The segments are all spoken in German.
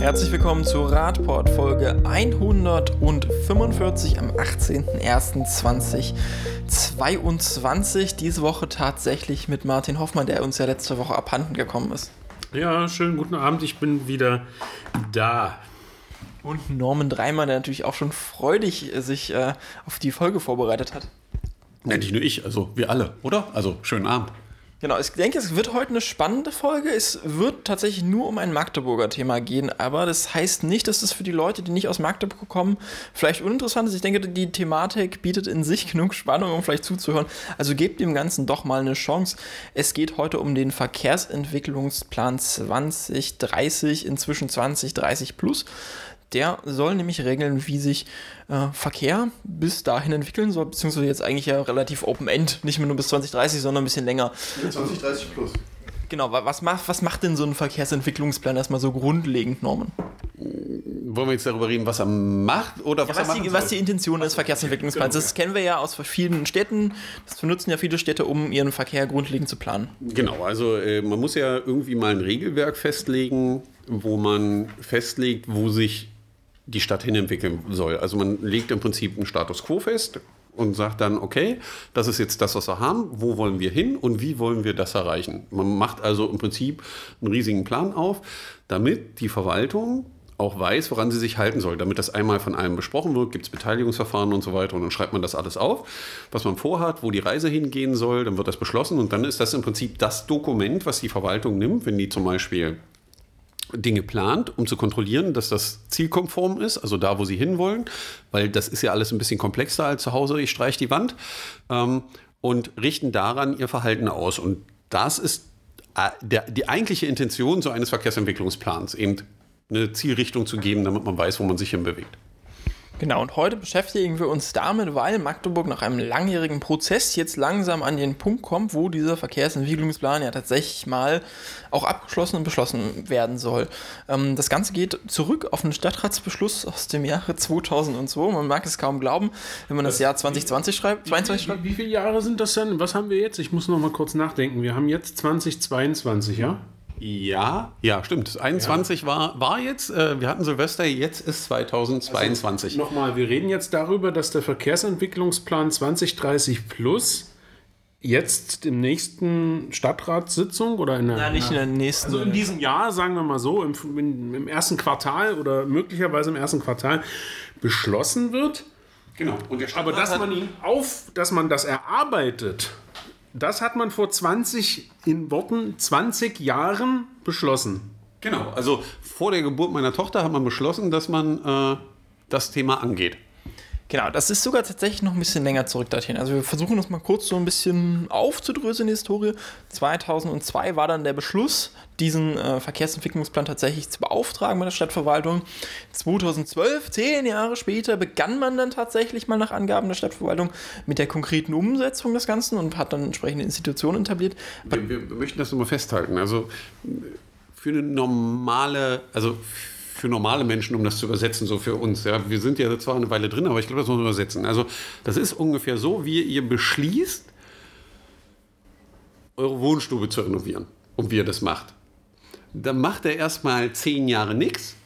Herzlich willkommen zur Radport Folge 145 am 18.01.2022. Diese Woche tatsächlich mit Martin Hoffmann, der uns ja letzte Woche abhanden gekommen ist. Ja, schönen guten Abend, ich bin wieder da. Und Norman Dreimann, der natürlich auch schon freudig sich äh, auf die Folge vorbereitet hat. Ja, nicht nur ich, also wir alle, oder? Also schönen Abend. Genau, ich denke, es wird heute eine spannende Folge. Es wird tatsächlich nur um ein Magdeburger Thema gehen, aber das heißt nicht, dass es für die Leute, die nicht aus Magdeburg kommen, vielleicht uninteressant ist. Ich denke, die Thematik bietet in sich genug Spannung, um vielleicht zuzuhören. Also gebt dem Ganzen doch mal eine Chance. Es geht heute um den Verkehrsentwicklungsplan 2030, inzwischen 2030 plus. Der soll nämlich regeln, wie sich äh, Verkehr bis dahin entwickeln soll, beziehungsweise jetzt eigentlich ja relativ Open-End, nicht mehr nur bis 2030, sondern ein bisschen länger. 2030 plus. Genau, was macht, was macht denn so ein Verkehrsentwicklungsplan erstmal so grundlegend, Norman? Wollen wir jetzt darüber reden, was er macht oder was, ja, was, er die, was die Intention des Verkehrsentwicklungsplans ist? Das kennen wir ja aus verschiedenen Städten. Das benutzen ja viele Städte, um ihren Verkehr grundlegend zu planen. Genau, also äh, man muss ja irgendwie mal ein Regelwerk festlegen, wo man festlegt, wo sich die Stadt hinentwickeln soll. Also man legt im Prinzip einen Status quo fest und sagt dann, okay, das ist jetzt das, was wir haben, wo wollen wir hin und wie wollen wir das erreichen. Man macht also im Prinzip einen riesigen Plan auf, damit die Verwaltung auch weiß, woran sie sich halten soll. Damit das einmal von allen besprochen wird, gibt es Beteiligungsverfahren und so weiter und dann schreibt man das alles auf, was man vorhat, wo die Reise hingehen soll, dann wird das beschlossen und dann ist das im Prinzip das Dokument, was die Verwaltung nimmt, wenn die zum Beispiel Dinge plant, um zu kontrollieren, dass das zielkonform ist, also da, wo sie hinwollen, weil das ist ja alles ein bisschen komplexer als zu Hause, ich streiche die Wand, ähm, und richten daran ihr Verhalten aus. Und das ist äh, der, die eigentliche Intention so eines Verkehrsentwicklungsplans, eben eine Zielrichtung zu geben, damit man weiß, wo man sich hinbewegt. Genau, und heute beschäftigen wir uns damit, weil Magdeburg nach einem langjährigen Prozess jetzt langsam an den Punkt kommt, wo dieser Verkehrsentwicklungsplan ja tatsächlich mal auch abgeschlossen und beschlossen werden soll. Ähm, das Ganze geht zurück auf einen Stadtratsbeschluss aus dem Jahre 2002. Man mag es kaum glauben, wenn man das, das Jahr 2020 schreibt. 22 wie, wie, wie viele Jahre sind das denn? Was haben wir jetzt? Ich muss noch mal kurz nachdenken. Wir haben jetzt 2022, ja? Ja, ja, stimmt. 21 ja. War, war jetzt, äh, wir hatten Silvester, jetzt ist 2022. Also, Nochmal, wir reden jetzt darüber, dass der Verkehrsentwicklungsplan 2030 plus jetzt im nächsten Stadtratssitzung oder in der, Nein, nicht in der nächsten. Also in diesem Jahr, sagen wir mal so, im, im ersten Quartal oder möglicherweise im ersten Quartal beschlossen wird. Genau. Aber dass man ihn auf, dass man das erarbeitet das hat man vor 20, in Worten 20 Jahren beschlossen. Genau, also vor der Geburt meiner Tochter hat man beschlossen, dass man äh, das Thema angeht. Genau, das ist sogar tatsächlich noch ein bisschen länger zurück dorthin. Also wir versuchen das mal kurz so ein bisschen aufzudröseln, die Historie. 2002 war dann der Beschluss, diesen äh, Verkehrsentwicklungsplan tatsächlich zu beauftragen bei der Stadtverwaltung. 2012, zehn Jahre später, begann man dann tatsächlich mal nach Angaben der Stadtverwaltung mit der konkreten Umsetzung des Ganzen und hat dann entsprechende Institutionen etabliert. Wir, wir möchten das nochmal festhalten. Also für eine normale, also für normale Menschen, um das zu übersetzen, so für uns. Ja, wir sind ja zwar eine Weile drin, aber ich glaube, das muss man übersetzen. Also, das ist ungefähr so, wie ihr beschließt, eure Wohnstube zu renovieren und wie ihr das macht. Dann macht er erstmal zehn Jahre nichts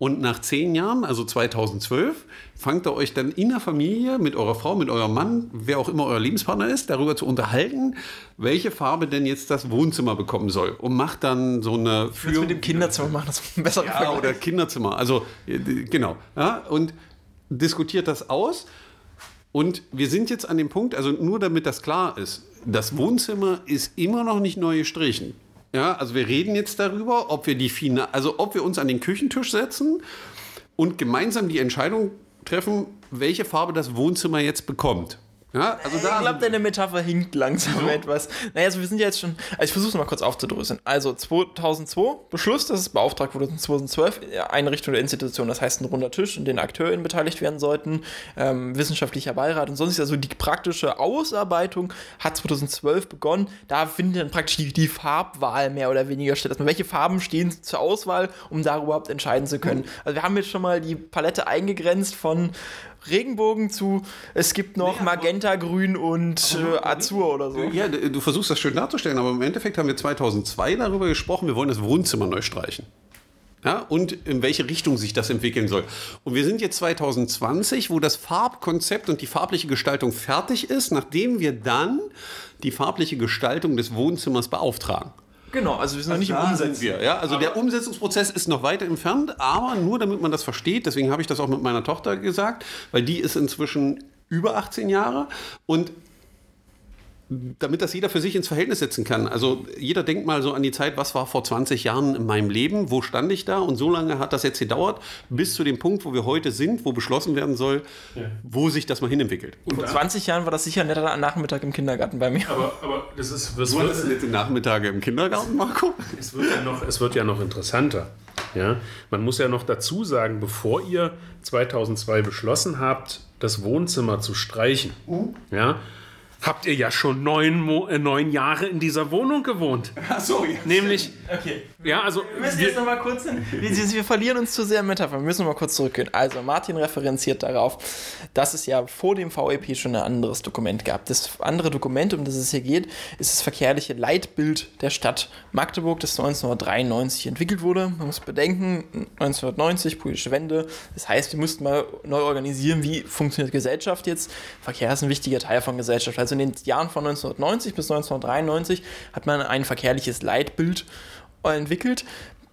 und nach zehn Jahren, also 2012, fangt ihr euch dann in der Familie mit eurer Frau, mit eurem Mann, wer auch immer euer Lebenspartner ist, darüber zu unterhalten, welche Farbe denn jetzt das Wohnzimmer bekommen soll. Und macht dann so eine Führung. mit dem Kinderzimmer machen, das besser Ja, oder Kinderzimmer. Also, äh, genau. Ja, und diskutiert das aus. Und wir sind jetzt an dem Punkt, also nur damit das klar ist, das Wohnzimmer ist immer noch nicht neu gestrichen. Ja, also wir reden jetzt darüber, ob wir die Fina also ob wir uns an den Küchentisch setzen und gemeinsam die Entscheidung treffen, welche Farbe das Wohnzimmer jetzt bekommt. Ja, also da ich glaube, deine Metapher hinkt langsam so. etwas. Naja, also wir sind ja jetzt schon. Also ich versuche es mal kurz aufzudröseln. Also 2002 Beschluss, dass es beauftragt wurde, 2012 Einrichtung der Institution, das heißt ein runder Tisch, in den AkteurInnen beteiligt werden sollten, ähm, wissenschaftlicher Beirat und sonst. Also die praktische Ausarbeitung hat 2012 begonnen. Da findet dann praktisch die, die Farbwahl mehr oder weniger statt. Also welche Farben stehen zur Auswahl, um da überhaupt entscheiden zu können. Also wir haben jetzt schon mal die Palette eingegrenzt von Regenbogen zu, es gibt noch nee, Magenta, Grün und äh, Azur oder so. Ja, du versuchst das schön darzustellen, aber im Endeffekt haben wir 2002 darüber gesprochen, wir wollen das Wohnzimmer neu streichen. Ja, und in welche Richtung sich das entwickeln soll. Und wir sind jetzt 2020, wo das Farbkonzept und die farbliche Gestaltung fertig ist, nachdem wir dann die farbliche Gestaltung des Wohnzimmers beauftragen. Genau, also wir sind noch nicht im Umsetzen. wir, ja. Also der Umsetzungsprozess ist noch weiter entfernt, aber nur damit man das versteht, deswegen habe ich das auch mit meiner Tochter gesagt, weil die ist inzwischen über 18 Jahre und damit das jeder für sich ins Verhältnis setzen kann. Also jeder denkt mal so an die Zeit, was war vor 20 Jahren in meinem Leben, wo stand ich da und so lange hat das jetzt gedauert, bis zu dem Punkt, wo wir heute sind, wo beschlossen werden soll, wo sich das mal hinentwickelt. Vor 20 Jahren war das sicher ein netter Nachmittag im Kindergarten bei mir. Aber, aber das ist, das Du wird, hattest nette Nachmittage im Kindergarten, Marco? es, wird ja noch, es wird ja noch interessanter. Ja? Man muss ja noch dazu sagen, bevor ihr 2002 beschlossen habt, das Wohnzimmer zu streichen, ja, habt ihr ja schon neun, Mo äh, neun Jahre in dieser Wohnung gewohnt. Ach so, ja. Nämlich, Okay. ja, also Wir müssen wir- jetzt nochmal kurz hin. Wir, wir verlieren uns zu sehr im Metapher. Wir müssen mal kurz zurückgehen. Also, Martin referenziert darauf, dass es ja vor dem VEP schon ein anderes Dokument gab. Das andere Dokument, um das es hier geht, ist das verkehrliche Leitbild der Stadt Magdeburg, das 1993 entwickelt wurde. Man muss bedenken, 1990, politische Wende. Das heißt, wir mussten mal neu organisieren, wie funktioniert Gesellschaft jetzt. Verkehr ist ein wichtiger Teil von Gesellschaft. Also in den Jahren von 1990 bis 1993 hat man ein verkehrliches Leitbild entwickelt,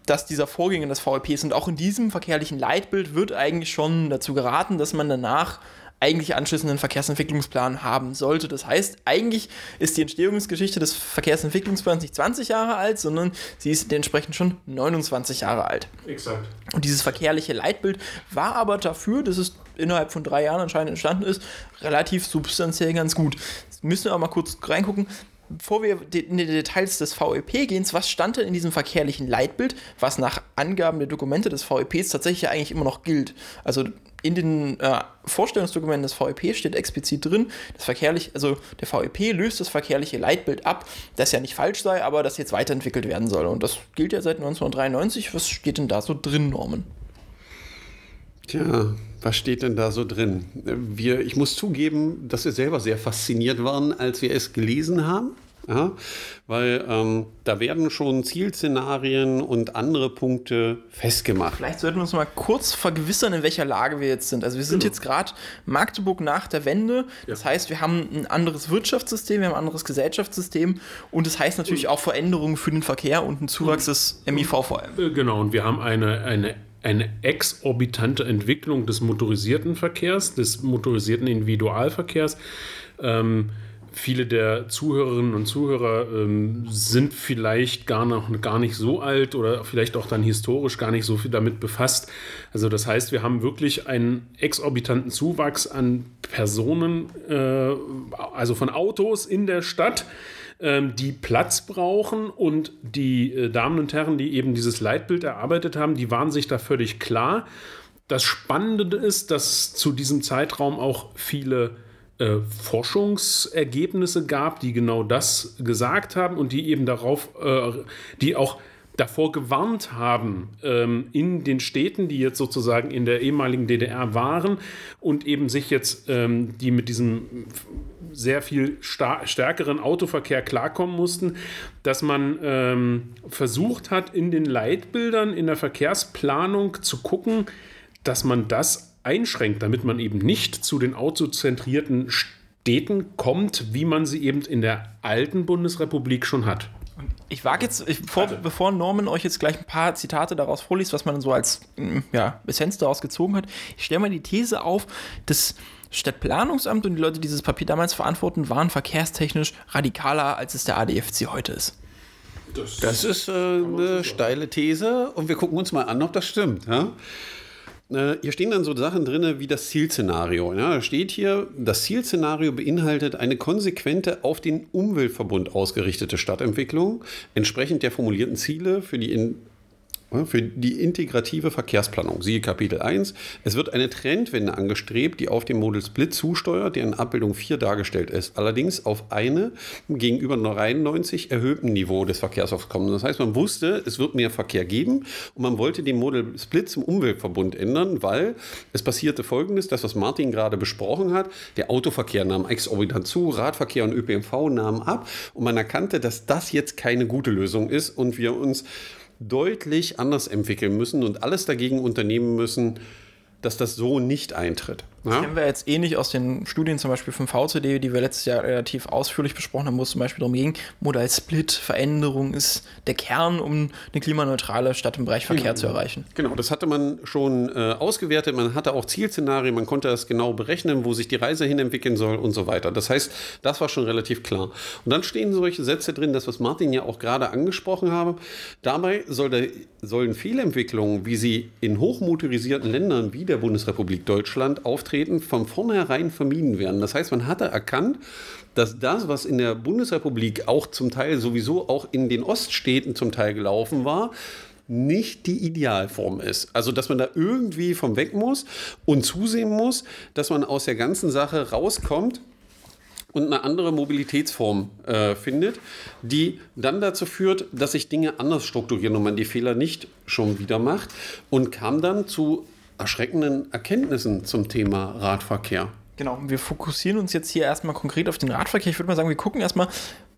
dass dieser Vorgänger des VEP ist. Und auch in diesem verkehrlichen Leitbild wird eigentlich schon dazu geraten, dass man danach eigentlich anschließenden Verkehrsentwicklungsplan haben sollte. Das heißt, eigentlich ist die Entstehungsgeschichte des Verkehrsentwicklungsplans nicht 20 Jahre alt, sondern sie ist dementsprechend schon 29 Jahre alt. Exakt. Und dieses verkehrliche Leitbild war aber dafür, dass es innerhalb von drei Jahren anscheinend entstanden ist, relativ substanziell ganz gut. Jetzt müssen wir aber mal kurz reingucken. Bevor wir in die Details des VEP gehen, was stand denn in diesem verkehrlichen Leitbild, was nach Angaben der Dokumente des VEPs tatsächlich eigentlich immer noch gilt? Also in den äh, Vorstellungsdokumenten des VEP steht explizit drin, das verkehrlich, also der VEP löst das verkehrliche Leitbild ab, das ja nicht falsch sei, aber das jetzt weiterentwickelt werden soll. Und das gilt ja seit 1993. Was steht denn da so drin, Norman? Tja, was steht denn da so drin? Wir, ich muss zugeben, dass wir selber sehr fasziniert waren, als wir es gelesen haben. Ja, weil ähm, da werden schon Zielszenarien und andere Punkte festgemacht. Vielleicht sollten wir uns mal kurz vergewissern, in welcher Lage wir jetzt sind. Also wir sind jetzt gerade Magdeburg nach der Wende. Das heißt, wir haben ein anderes Wirtschaftssystem, wir haben ein anderes Gesellschaftssystem und das heißt natürlich auch Veränderungen für den Verkehr und einen Zuwachs des MIV vor allem. Äh, Genau, und wir haben eine, eine, eine exorbitante Entwicklung des motorisierten Verkehrs, des motorisierten Individualverkehrs. Ähm, viele der Zuhörerinnen und Zuhörer ähm, sind vielleicht gar, noch, gar nicht so alt oder vielleicht auch dann historisch gar nicht so viel damit befasst. Also das heißt, wir haben wirklich einen exorbitanten Zuwachs an Personen, äh, also von Autos in der Stadt ähm, die Platz brauchen und die äh, Damen und Herren, die eben dieses Leitbild erarbeitet haben, die waren sich da völlig klar. Das Spannende ist, dass zu diesem Zeitraum auch viele äh, Forschungsergebnisse gab, die genau das gesagt haben und die eben darauf, äh, die auch davor gewarnt haben, ähm, in den Städten, die jetzt sozusagen in der ehemaligen DDR waren und eben sich jetzt, ähm, die mit diesem sehr viel stärkeren Autoverkehr klarkommen mussten, dass man ähm, versucht hat, in den Leitbildern, in der Verkehrsplanung zu gucken, dass man das einschränkt, damit man eben nicht zu den autozentrierten Städten kommt, wie man sie eben in der alten Bundesrepublik schon hat. Ich wage jetzt, ich, bevor, bevor Norman euch jetzt gleich ein paar Zitate daraus vorliest, was man so als mm, ja, Essenz daraus gezogen hat, ich stelle mal die These auf, das Stadtplanungsamt und die Leute, die dieses Papier damals verantworten, waren verkehrstechnisch radikaler, als es der ADFC heute ist. Das ist äh, eine steile These und wir gucken uns mal an, ob das stimmt. Ja? Äh, hier stehen dann so Sachen drin wie das Zielszenario. Ja, da steht hier, das Zielszenario beinhaltet eine konsequente auf den Umweltverbund ausgerichtete Stadtentwicklung, entsprechend der formulierten Ziele für die in Für die integrative Verkehrsplanung, siehe Kapitel 1. Es wird eine Trendwende angestrebt, die auf den Model Split zusteuert, der in Abbildung 4 dargestellt ist. Allerdings auf eine gegenüber 93 erhöhten Niveau des Verkehrsaufkommens. Das heißt, man wusste, es wird mehr Verkehr geben und man wollte den Model Split zum Umweltverbund ändern, weil es passierte folgendes, das, was Martin gerade besprochen hat, der Autoverkehr nahm exorbitant zu, Radverkehr und ÖPNV nahmen ab und man erkannte, dass das jetzt keine gute Lösung ist und wir uns deutlich anders entwickeln müssen und alles dagegen unternehmen müssen, dass das so nicht eintritt. Das kennen wir jetzt eh nicht aus den Studien zum Beispiel vom VCD, die wir letztes Jahr relativ ausführlich besprochen haben, wo es zum Beispiel darum ging, Modal Split, Veränderung ist der Kern, um eine klimaneutrale Stadt im Bereich Verkehr genau. zu erreichen. Genau, das hatte man schon äh, ausgewertet, man hatte auch Zielszenarien, man konnte das genau berechnen, wo sich die Reise hin entwickeln soll und so weiter. Das heißt, das war schon relativ klar. Und dann stehen solche Sätze drin, das, was Martin ja auch gerade angesprochen habe. Dabei soll der, sollen Fehlentwicklungen, wie sie in hochmotorisierten Ländern wie der Bundesrepublik Deutschland auftreten, Auftreten von vornherein vermieden werden. Das heißt, man hatte erkannt, dass das, was in der Bundesrepublik auch zum Teil sowieso auch in den Oststädten zum Teil gelaufen war, nicht die Idealform ist. Also, dass man da irgendwie vom weg muss und zusehen muss, dass man aus der ganzen Sache rauskommt und eine andere Mobilitätsform äh, findet, die dann dazu führt, dass sich Dinge anders strukturieren und man die Fehler nicht schon wieder macht und kam dann zu erschreckenden Erkenntnissen zum Thema Radverkehr. Genau, wir fokussieren uns jetzt hier erstmal konkret auf den Radverkehr. Ich würde mal sagen, wir gucken erstmal,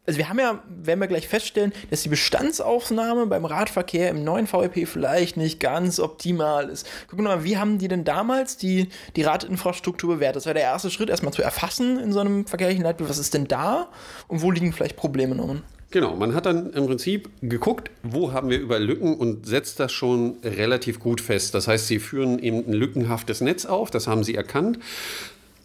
also wir haben ja, werden wir gleich feststellen, dass die Bestandsaufnahme beim Radverkehr im neuen VEP vielleicht nicht ganz optimal ist. Gucken wir mal, wie haben die denn damals die, die Radinfrastruktur bewertet? Das war der erste Schritt, erstmal zu erfassen in so einem verkehrlichen Leitbild, was ist denn da und wo liegen vielleicht Probleme noch? Genau, man hat dann im Prinzip geguckt, wo haben wir überall Lücken und setzt das schon relativ gut fest. Das heißt, sie führen eben ein lückenhaftes Netz auf, das haben sie erkannt.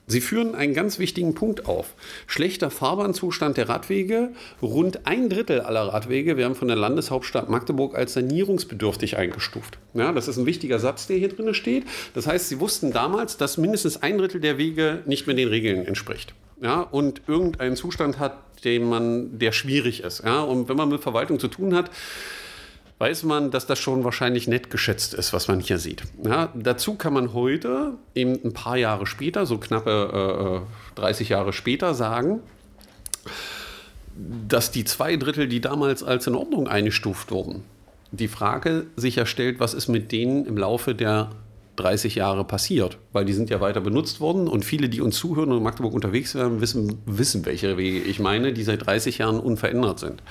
Sie führen einen ganz wichtigen Punkt auf. Schlechter Fahrbahnzustand der Radwege. Rund ein Drittel aller Radwege werden von der Landeshauptstadt Magdeburg als sanierungsbedürftig eingestuft. Ja, das ist ein wichtiger Satz, der hier drin steht. Das heißt, Sie wussten damals, dass mindestens ein Drittel der Wege nicht mehr den Regeln entspricht. Ja, und irgendeinen Zustand hat, den man, der schwierig ist. Ja? Und wenn man mit Verwaltung zu tun hat, weiß man, dass das schon wahrscheinlich nett geschätzt ist, was man hier sieht. Ja, dazu kann man heute, eben ein paar Jahre später, so knappe äh, 30 Jahre später, sagen, dass die zwei Drittel, die damals als in Ordnung eingestuft wurden, die Frage sich ja stellt, was ist mit denen im Laufe der 30 Jahre passiert, weil die sind ja weiter benutzt worden und viele, die uns zuhören und in Magdeburg unterwegs sind, wissen, wissen, welche Wege ich meine, die seit 30 Jahren unverändert sind.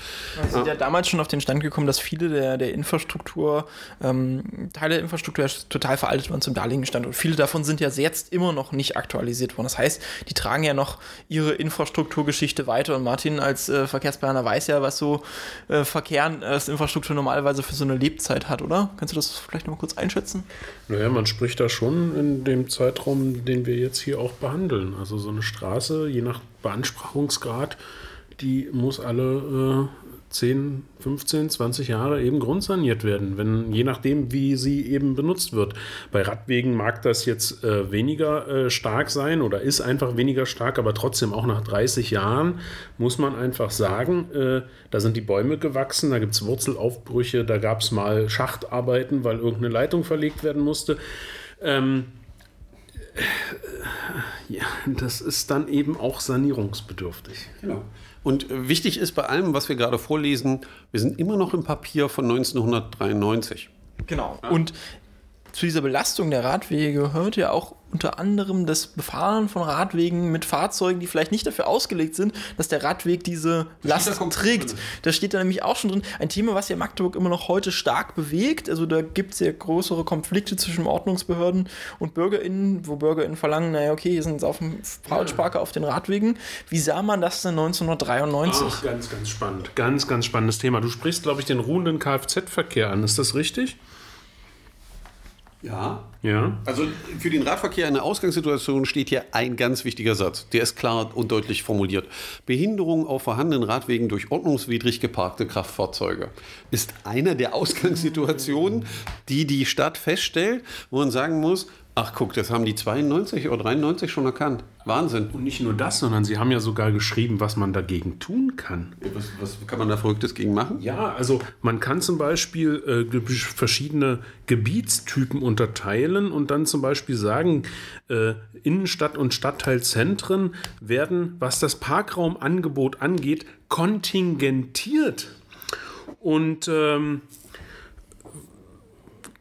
Wir sind ja. ja damals schon auf den Stand gekommen, dass viele der, der Infrastruktur, ähm, Teile der Infrastruktur total veraltet waren zum damaligen Stand und viele davon sind ja jetzt immer noch nicht aktualisiert worden. Das heißt, die tragen ja noch ihre Infrastrukturgeschichte weiter und Martin als äh, Verkehrsplaner weiß ja, was so äh, Verkehr, äh, Infrastruktur normalerweise für so eine Lebzeit hat, oder? Kannst du das vielleicht noch mal kurz einschätzen? Naja, man spricht da schon in dem Zeitraum, den wir jetzt hier auch behandeln. Also so eine Straße, je nach Beanspruchungsgrad, die muss alle äh, 10, 15, 20 Jahre eben grundsaniert werden, wenn, je nachdem, wie sie eben benutzt wird. Bei Radwegen mag das jetzt äh, weniger äh, stark sein oder ist einfach weniger stark, aber trotzdem auch nach 30 Jahren muss man einfach sagen, äh, da sind die Bäume gewachsen, da gibt es Wurzelaufbrüche, da gab es mal Schachtarbeiten, weil irgendeine Leitung verlegt werden musste. Ähm, ja, das ist dann eben auch sanierungsbedürftig. Genau. Und wichtig ist bei allem, was wir gerade vorlesen, wir sind immer noch im Papier von 1993. Genau. Ja. Und zu dieser Belastung der Radwege gehört ja auch unter anderem das Befahren von Radwegen mit Fahrzeugen, die vielleicht nicht dafür ausgelegt sind, dass der Radweg diese Last trägt. Drin. Da steht da nämlich auch schon drin. Ein Thema, was ja Magdeburg immer noch heute stark bewegt. Also da gibt es ja größere Konflikte zwischen Ordnungsbehörden und BürgerInnen, wo BürgerInnen verlangen, naja, okay, hier sind jetzt auf dem Fahrradparker ja. auf den Radwegen. Wie sah man das denn 1993? Ach, ganz, ganz spannend. Ganz, ganz spannendes Thema. Du sprichst, glaube ich, den ruhenden Kfz-Verkehr an. Ist das richtig? Ja. Ja. Also für den Radverkehr in der Ausgangssituation steht hier ein ganz wichtiger Satz. Der ist klar und deutlich formuliert. Behinderung auf vorhandenen Radwegen durch ordnungswidrig geparkte Kraftfahrzeuge ist eine der Ausgangssituationen, die die Stadt feststellt, wo man sagen muss, Ach guck, das haben die 92 oder 93 schon erkannt. Wahnsinn. Und nicht nur das, sondern sie haben ja sogar geschrieben, was man dagegen tun kann. Was, was kann man da Verrücktes gegen machen? Ja, also man kann zum Beispiel äh, verschiedene Gebietstypen unterteilen und dann zum Beispiel sagen, äh, Innenstadt- und Stadtteilzentren werden, was das Parkraumangebot angeht, kontingentiert. Und ähm,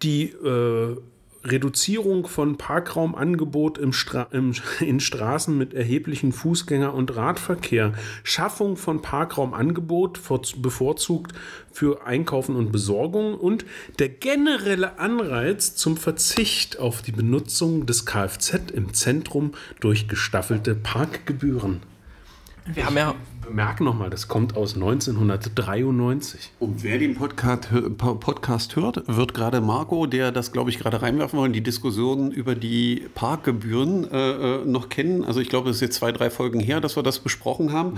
die äh, Reduzierung von Parkraumangebot im Stra im, in Straßen mit erheblichen Fußgänger- und Radverkehr, Schaffung von Parkraumangebot bevorzugt für Einkaufen und Besorgung und der generelle Anreiz zum Verzicht auf die Benutzung des Kfz im Zentrum durch gestaffelte Parkgebühren. Wir haben ja Merk nochmal, das kommt aus 1993. Und wer den Podcast, Podcast hört, wird gerade Marco, der das, glaube ich, gerade reinwerfen wollen, die Diskussion über die Parkgebühren äh, äh noch kennen. Also ich glaube, es ist jetzt zwei, drei Folgen her, dass wir das besprochen haben,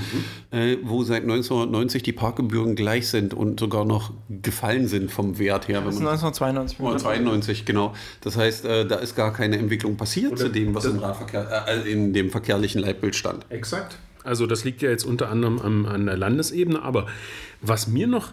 mhm. äh, wo seit 1990 die Parkgebühren gleich sind und sogar noch gefallen sind vom Wert her. Das ist 1992. 1992, genau. Das heißt, äh, da ist gar keine Entwicklung passiert Oder zu dem, was im Radverkehr, äh, in dem verkehrlichen Leitbild stand. Exakt. Also das liegt ja jetzt unter anderem an, an der Landesebene. Aber was mir noch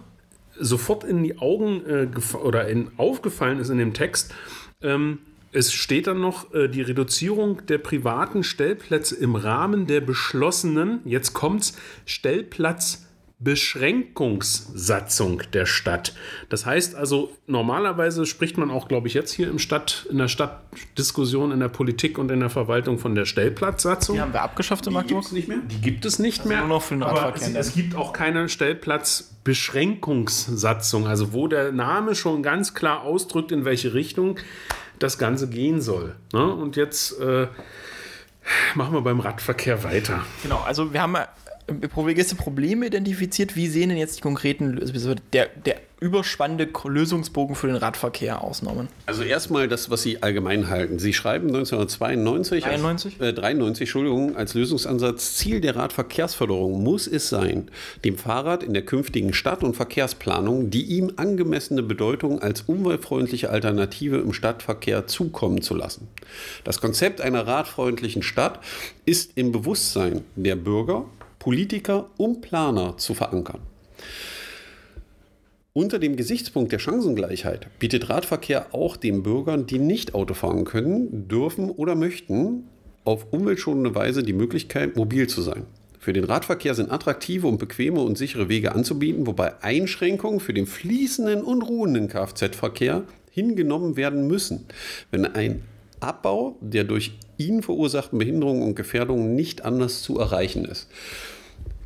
sofort in die Augen äh, oder in, aufgefallen ist in dem Text, ähm, es steht dann noch äh, die Reduzierung der privaten Stellplätze im Rahmen der beschlossenen, jetzt kommt's, Stellplatz Beschränkungssatzung der Stadt. Das heißt also, normalerweise spricht man auch, glaube ich, jetzt hier im Stadt, in der Stadtdiskussion, in der Politik und in der Verwaltung von der Stellplatzsatzung. Die haben wir abgeschafft in Magdeburg? nicht mehr? Die gibt es nicht also mehr. Nur noch für den aber es, es gibt auch keine Stellplatzbeschränkungssatzung, also wo der Name schon ganz klar ausdrückt, in welche Richtung das Ganze gehen soll. Ne? Und jetzt äh, machen wir beim Radverkehr weiter. Genau, also wir haben Gäste Probleme identifiziert. Wie sehen denn jetzt die konkreten, also der, der überspannende Lösungsbogen für den Radverkehr ausnommen? Also erstmal das, was Sie allgemein halten. Sie schreiben 1992, 93? Als, äh, 93, Entschuldigung, als Lösungsansatz, Ziel der Radverkehrsförderung muss es sein, dem Fahrrad in der künftigen Stadt- und Verkehrsplanung die ihm angemessene Bedeutung als umweltfreundliche Alternative im Stadtverkehr zukommen zu lassen. Das Konzept einer radfreundlichen Stadt ist im Bewusstsein der Bürger Politiker und Planer zu verankern. Unter dem Gesichtspunkt der Chancengleichheit bietet Radverkehr auch den Bürgern, die nicht Auto fahren können, dürfen oder möchten, auf umweltschonende Weise die Möglichkeit, mobil zu sein. Für den Radverkehr sind attraktive und bequeme und sichere Wege anzubieten, wobei Einschränkungen für den fließenden und ruhenden Kfz-Verkehr hingenommen werden müssen, wenn ein Abbau der durch ihn verursachten Behinderungen und Gefährdungen nicht anders zu erreichen ist.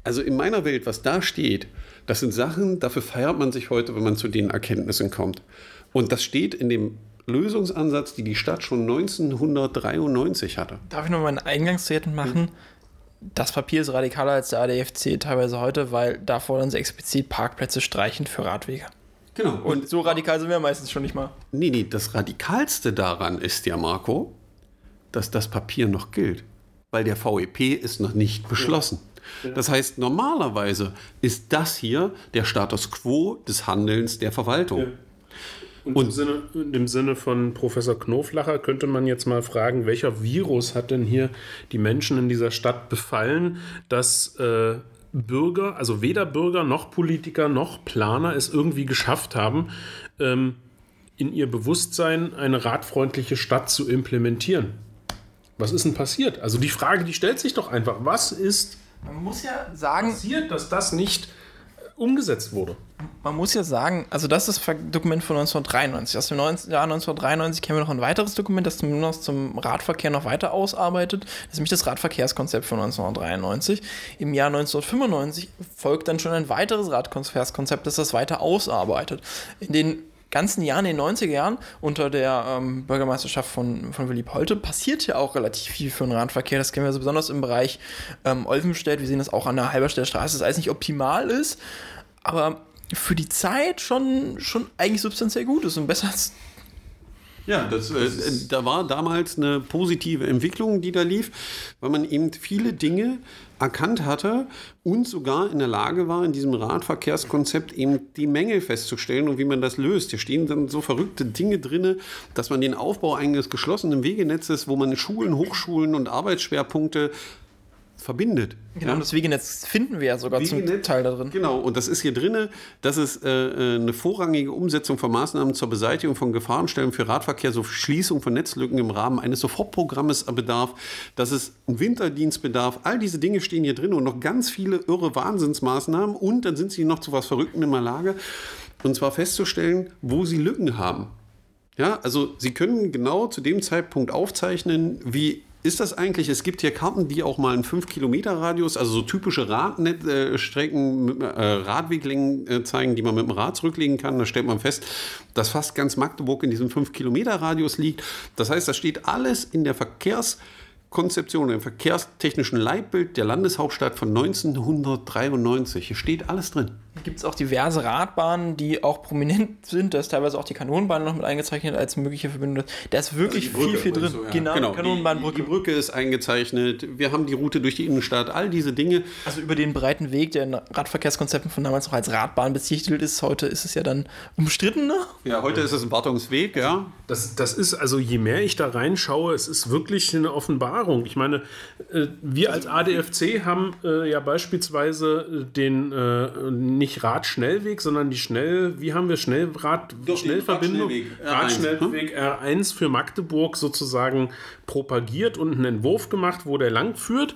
Also in meiner Welt, was da steht, das sind Sachen, dafür feiert man sich heute, wenn man zu den Erkenntnissen kommt. Und das steht in dem Lösungsansatz, die die Stadt schon 1993 hatte. Darf ich noch mal ein Eingangsstatement machen? Hm. Das Papier ist radikaler als der ADFC teilweise heute, weil da fordern sie explizit Parkplätze streichen für Radwege. Genau. Und, Und so radikal sind wir meistens schon nicht mal. Nee, nee, das Radikalste daran ist ja, Marco, dass das Papier noch gilt. Weil der VEP ist noch nicht beschlossen. Ja. Das heißt, normalerweise ist das hier der Status quo des Handelns der Verwaltung. Ja. Und, Und im, Sinne, in dem Sinne von Professor Knoflacher könnte man jetzt mal fragen, welcher Virus hat denn hier die Menschen in dieser Stadt befallen, dass äh, Bürger, also weder Bürger noch Politiker noch Planer es irgendwie geschafft haben, ähm, in ihr Bewusstsein eine radfreundliche Stadt zu implementieren. Was ist denn passiert? Also die Frage, die stellt sich doch einfach. Was ist man muss ja sagen. Passiert, dass das nicht äh, umgesetzt wurde. Man muss ja sagen, also das ist das Dokument von 1993. Aus dem Jahr 1993 kennen wir noch ein weiteres Dokument, das zumindest zum Radverkehr noch weiter ausarbeitet. Das ist nämlich das Radverkehrskonzept von 1993. Im Jahr 1995 folgt dann schon ein weiteres Radverkehrskonzept, das das weiter ausarbeitet. In den ganzen Jahren, in den 90er Jahren, unter der ähm, Bürgermeisterschaft von, von Willy Polte, passiert ja auch relativ viel für den Radverkehr. Das kennen wir so besonders im Bereich ähm, Olvenstedt. Wir sehen das auch an der Halberstädter Straße, dass alles nicht optimal ist, aber für die Zeit schon, schon eigentlich substanziell gut ist und besser als ja, das, äh, da war damals eine positive Entwicklung, die da lief, weil man eben viele Dinge erkannt hatte und sogar in der Lage war, in diesem Radverkehrskonzept eben die Mängel festzustellen und wie man das löst. Hier stehen dann so verrückte Dinge drin, dass man den Aufbau eines geschlossenen Wegenetzes, wo man Schulen, Hochschulen und Arbeitsschwerpunkte verbindet. Genau, ja? das Wegenetz finden wir ja sogar Wegenetz, zum Teil da drin. Genau, und das ist hier drin, das ist äh, äh, eine vorrangige Umsetzung von Maßnahmen zur Beseitigung von Gefahrenstellen für Radverkehr, so Schließung von Netzlücken im Rahmen eines Sofortprogrammes bedarf, dass es einen Winterdienst bedarf. All diese Dinge stehen hier drin und noch ganz viele irre Wahnsinnsmaßnahmen und dann sind sie noch zu was Verrücktem in der Lage, und zwar festzustellen, wo sie Lücken haben. Ja, also Sie können genau zu dem Zeitpunkt aufzeichnen, wie ist das eigentlich? Es gibt hier Karten, die auch mal einen 5-Kilometer-Radius, also so typische Radstrecken, mit, äh, Radweglängen äh, zeigen, die man mit dem Rad zurücklegen kann. Da stellt man fest, dass fast ganz Magdeburg in diesem 5-Kilometer-Radius liegt. Das heißt, das steht alles in der Verkehrs- Konzeption, im verkehrstechnischen Leitbild der Landeshauptstadt von 1993. Hier steht alles drin. Gibt es auch diverse Radbahnen, die auch prominent sind. Da ist teilweise auch die Kanonenbahn noch mit eingezeichnet als mögliche Verbindung. Da ist wirklich Also die viel, viel Brücke, drin. du, ja. Genau, Genau, die, Kanonenbahnbrücke. die Brücke ist eingezeichnet. Wir haben die Route durch die Innenstadt, all diese Dinge. Also über den breiten Weg, der in Radverkehrskonzepten von damals noch als Radbahn bezichtigt ist. Heute ist es ja dann umstritten. Ne? Ja, heute ist es ein Wartungsweg, ja. Das, das ist, also je mehr ich da reinschaue, es ist wirklich eine Offenbarung. Ich meine, äh, wir als ADFC haben äh, ja beispielsweise den äh, nicht Radschnellweg, sondern die Schnell, wie haben wir Schnellrad, Doch, Schnellverbindung, Radschnellweg R1, Radschnellweg R1 für Magdeburg sozusagen propagiert und einen Entwurf gemacht, wo der lang führt.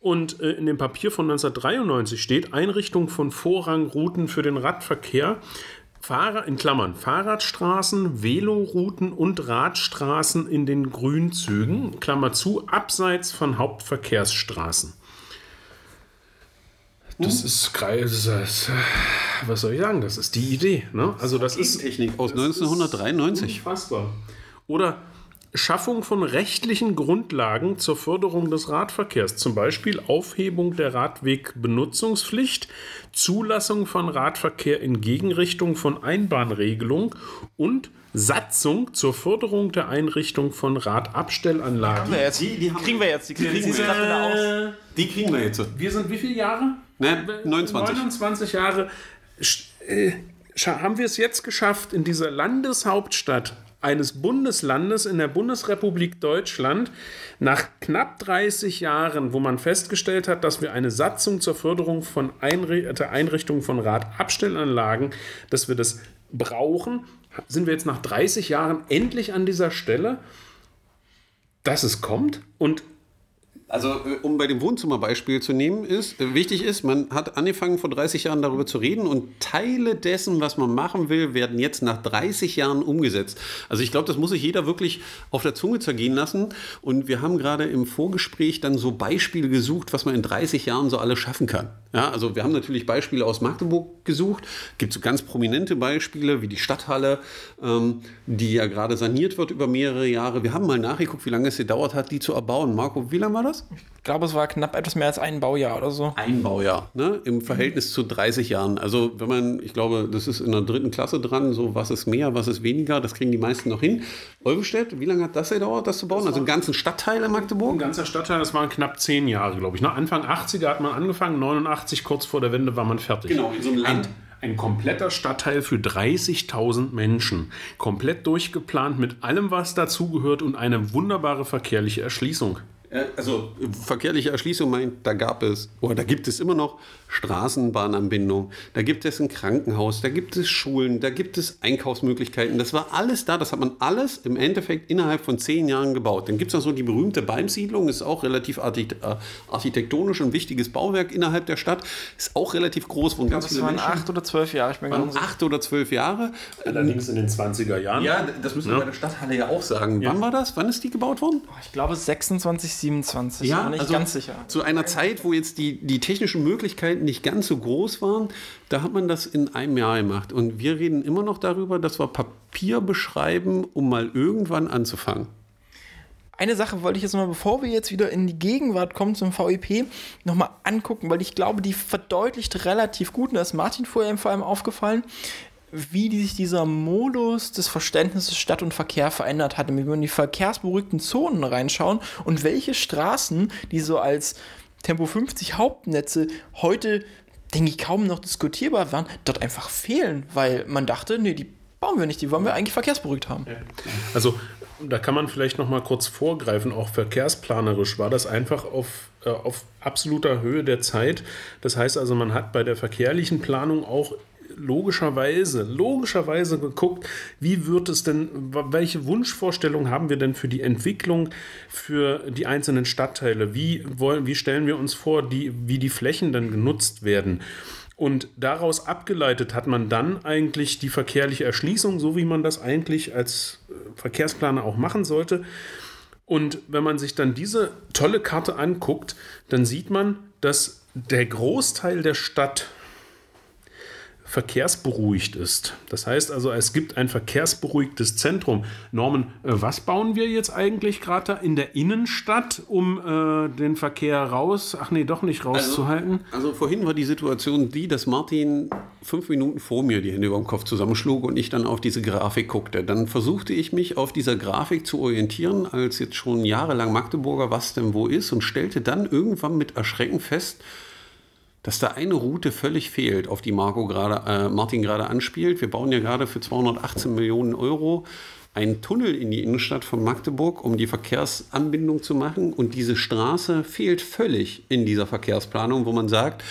Und äh, in dem Papier von 1993 steht Einrichtung von Vorrangrouten für den Radverkehr. Fahrer, in Klammern, Fahrradstraßen, Velorouten und Radstraßen in den Grünzügen, Klammer zu, abseits von Hauptverkehrsstraßen. Das ist, grei- das ist, was soll ich sagen, das ist die Idee. Ne? Also das ist Technik aus 1993. Unfassbar. Oder Schaffung von rechtlichen Grundlagen zur Förderung des Radverkehrs, zum Beispiel Aufhebung der Radwegbenutzungspflicht, Zulassung von Radverkehr in Gegenrichtung von Einbahnregelung und Satzung zur Förderung der Einrichtung von Radabstellanlagen. Die- die haben- kriegen wir jetzt. Die kriegen kriegen wir aus. Die kriegen wir jetzt. Wir sind wie viele Jahre? Ne, 29. 29 Jahre. Äh, haben wir es jetzt geschafft, in dieser Landeshauptstadt eines Bundeslandes in der Bundesrepublik Deutschland nach knapp 30 Jahren, wo man festgestellt hat, dass wir eine Satzung zur Förderung von Einri der Einrichtung von Radabstellanlagen, dass wir das brauchen, sind wir jetzt nach 30 Jahren endlich an dieser Stelle, dass es kommt? Und Also, äh, um bei dem Wohnzimmerbeispiel zu nehmen, ist, äh, wichtig ist, man hat angefangen vor 30 Jahren darüber zu reden und Teile dessen, was man machen will, werden jetzt nach 30 Jahren umgesetzt. Also ich glaube, das muss sich jeder wirklich auf der Zunge zergehen lassen. Und wir haben gerade im Vorgespräch dann so Beispiele gesucht, was man in 30 Jahren so alles schaffen kann. Ja, also wir haben natürlich Beispiele aus Magdeburg gesucht. Gibt so ganz prominente Beispiele wie die Stadthalle, ähm, die ja gerade saniert wird über mehrere Jahre. Wir haben mal nachgeguckt, wie lange es gedauert hat, die zu erbauen. Marco, wie lange war das? Ich glaube, es war knapp etwas mehr als ein Baujahr oder so. Ein Baujahr, ne? im Verhältnis zu 30 Jahren. Also wenn man, ich glaube, das ist in der dritten Klasse dran, so was ist mehr, was ist weniger, das kriegen die meisten noch hin. Olvestedt, wie lange hat das gedauert, das zu bauen? also einen ganzen Stadtteil in Ein Magdeburg? ganzer Stadtteil, das waren knapp zehn Jahre, glaube ich. Ne? Anfang 80er hat man angefangen, 89, kurz vor der Wende war man fertig. Genau, in so einem Land. Ein, ein kompletter Stadtteil für 30.000 Menschen. Komplett durchgeplant mit allem, was dazugehört und eine wunderbare verkehrliche Erschließung. Äh, Also verkehrliche Erschließung meint, da gab es, oder da gibt es immer noch Straßenbahnanbindung, da gibt es ein Krankenhaus, da gibt es Schulen, da gibt es Einkaufsmöglichkeiten. Das war alles da, das hat man alles im Endeffekt innerhalb von zehn Jahren gebaut. Dann gibt es noch so die berühmte Beimsiedlung, ist auch relativ äh, architektonisch ein wichtiges Bauwerk innerhalb der Stadt, ist auch relativ groß, wo ganz Das viele waren Menschen acht oder zwölf Jahre, ich bin waren acht oder zwölf Jahre. Allerdings in den 20er Jahren. Ja, das müssen wir bei der Stadthalle ja auch sagen. Wann war das? Wann ist die gebaut worden? Ich glaube 26, 27, ja, nicht also ganz sicher. Zu einer Zeit, wo jetzt die, die technischen Möglichkeiten nicht ganz so groß waren, da hat man das in einem Jahr gemacht. Und wir reden immer noch darüber, dass wir Papier beschreiben, um mal irgendwann anzufangen. Eine Sache wollte ich jetzt mal, bevor wir jetzt wieder in die Gegenwart kommen zum VEP, nochmal angucken, weil ich glaube, die verdeutlicht relativ gut, und da ist Martin vorher vor allem aufgefallen, wie sich dieser Modus des Verständnisses Stadt und Verkehr verändert hat. Wenn wir in die verkehrsberuhigten Zonen reinschauen und welche Straßen, die so als Tempo 50 Hauptnetze heute, denke ich, kaum noch diskutierbar waren, dort einfach fehlen, weil man dachte, nee, die bauen wir nicht, die wollen wir eigentlich verkehrsberuhigt haben. Also da kann man vielleicht noch mal kurz vorgreifen, auch verkehrsplanerisch war das einfach auf, äh, auf absoluter Höhe der Zeit. Das heißt also, man hat bei der verkehrlichen Planung auch logischerweise, logischerweise geguckt, wie wird es denn, welche Wunschvorstellungen haben wir denn für die Entwicklung für die einzelnen Stadtteile? Wie, wollen, wie stellen wir uns vor, die, wie die Flächen dann genutzt werden? Und daraus abgeleitet hat man dann eigentlich die verkehrliche Erschließung, so wie man das eigentlich als äh, Verkehrsplaner auch machen sollte. Und wenn man sich dann diese tolle Karte anguckt, dann sieht man, dass der Großteil der Stadt verkehrsberuhigt ist. Das heißt also, es gibt ein verkehrsberuhigtes Zentrum. Norman, äh, was bauen wir jetzt eigentlich gerade in der Innenstadt, um äh, den Verkehr raus, ach nee, doch nicht rauszuhalten? Also, also, vorhin war die Situation die, dass Martin fünf Minuten vor mir die Hände über dem Kopf zusammenschlug und ich dann auf diese Grafik guckte. Dann versuchte ich mich auf dieser Grafik zu orientieren, als jetzt schon jahrelang Magdeburger, was denn wo ist und stellte dann irgendwann mit Erschrecken fest, dass da eine Route völlig fehlt, auf die Marco grade, äh, Martin gerade anspielt. Wir bauen ja gerade für 218 Millionen Euro einen Tunnel in die Innenstadt von Magdeburg, um die Verkehrsanbindung zu machen. Und diese Straße fehlt völlig in dieser Verkehrsplanung, wo man sagt,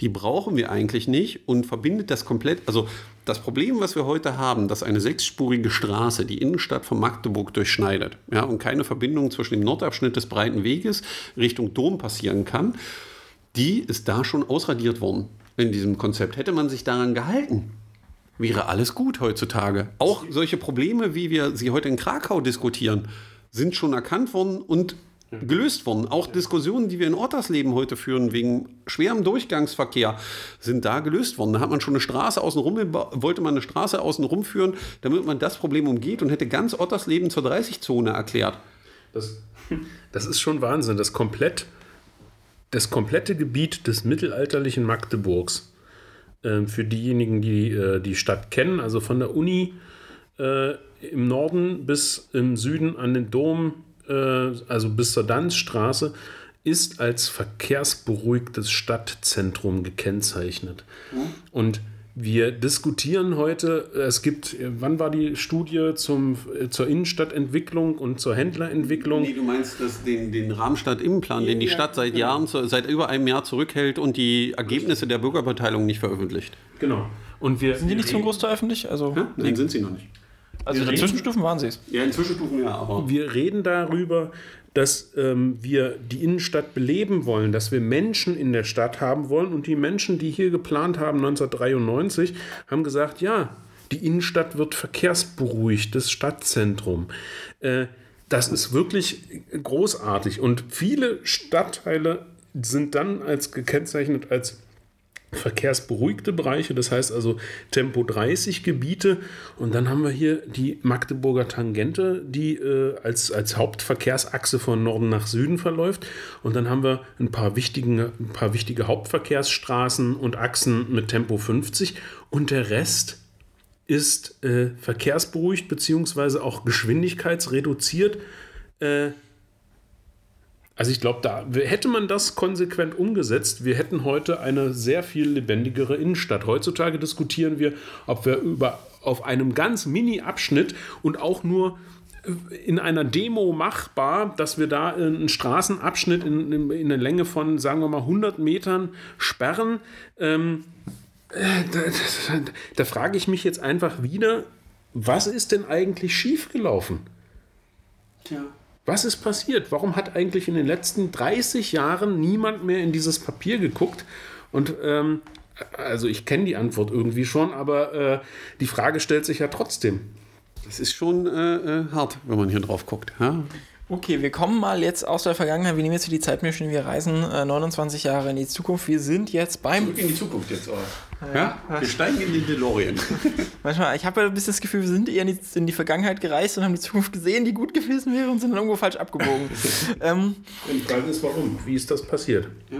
die brauchen wir eigentlich nicht und verbindet das komplett. Also das Problem, was wir heute haben, dass eine sechsspurige Straße die Innenstadt von Magdeburg durchschneidet ja, und keine Verbindung zwischen dem Nordabschnitt des breiten Weges Richtung Dom passieren kann, die ist da schon ausradiert worden in diesem Konzept. Hätte man sich daran gehalten, wäre alles gut heutzutage. Auch solche Probleme, wie wir sie heute in Krakau diskutieren, sind schon erkannt worden und gelöst worden. Auch Diskussionen, die wir in Ottersleben heute führen, wegen schwerem Durchgangsverkehr, sind da gelöst worden. Da hat man schon eine Straße außenrum, wollte man eine Straße außenrum führen, damit man das Problem umgeht und hätte ganz Ottersleben zur 30-Zone erklärt. Das, das ist schon Wahnsinn, das komplett das komplette Gebiet des mittelalterlichen Magdeburgs. Äh, für diejenigen, die äh, die Stadt kennen, also von der Uni äh, im Norden bis im Süden an den Dom, äh, also bis zur Danzstraße, ist als verkehrsberuhigtes Stadtzentrum gekennzeichnet. Mhm. Und wir diskutieren heute, es gibt, wann war die Studie zum, zur Innenstadtentwicklung und zur Händlerentwicklung? Nee, du meinst das, den, den Rahmenstadt-Innenplan, den die Stadt seit genau. Jahren, seit über einem Jahr zurückhält und die Ergebnisse der Bürgerbeteiligung nicht veröffentlicht. Genau. Und wir, sind die nicht zum Großteil öffentlich? Also, ja? Nein, sind sie noch nicht. Also in Zwischenstufen waren sie es. Ja, in Zwischenstufen ja, aber. Wir reden darüber, dass ähm, wir die Innenstadt beleben wollen, dass wir Menschen in der Stadt haben wollen. Und die Menschen, die hier geplant haben 1993, haben gesagt, ja, die Innenstadt wird verkehrsberuhigt, das Stadtzentrum. Äh, das ist wirklich großartig. Und viele Stadtteile sind dann als gekennzeichnet als verkehrsberuhigte Bereiche, das heißt also Tempo 30 Gebiete. Und dann haben wir hier die Magdeburger Tangente, die äh, als, als Hauptverkehrsachse von Norden nach Süden verläuft. Und dann haben wir ein paar, wichtigen, ein paar wichtige Hauptverkehrsstraßen und Achsen mit Tempo 50. Und der Rest ist äh, verkehrsberuhigt beziehungsweise auch geschwindigkeitsreduziert. Äh, also ich glaube, da hätte man das konsequent umgesetzt, wir hätten heute eine sehr viel lebendigere Innenstadt. Heutzutage diskutieren wir, ob wir über auf einem ganz Mini-Abschnitt und auch nur äh, in einer Demo machbar, dass wir da einen Straßenabschnitt in, in, in einer Länge von, sagen wir mal, 100 Metern sperren. Ähm, äh, da, da, da frage ich mich jetzt einfach wieder, was ist denn eigentlich schiefgelaufen? Tja. Was ist passiert? Warum hat eigentlich in den letzten 30 Jahren niemand mehr in dieses Papier geguckt? Und ähm, also ich kenne die Antwort irgendwie schon, aber äh, die Frage stellt sich ja trotzdem. Das ist schon äh, äh hart, wenn man hier drauf guckt. Ja? Okay, wir kommen mal jetzt aus der Vergangenheit. Wir nehmen jetzt hier die Zeitmaschine. Wir reisen äh, 29 Jahre in die Zukunft. Wir sind jetzt beim. Zurück in die Zukunft jetzt auch. Ja, ja? Wir steigen in den DeLorean. Manchmal, ich habe ja ein bisschen das Gefühl, wir sind eher in die, in die, Vergangenheit gereist und haben die Zukunft gesehen, die gut gewesen wäre und sind dann irgendwo falsch abgebogen. ähm, die Frage ist, warum? Wie ist das passiert? Ja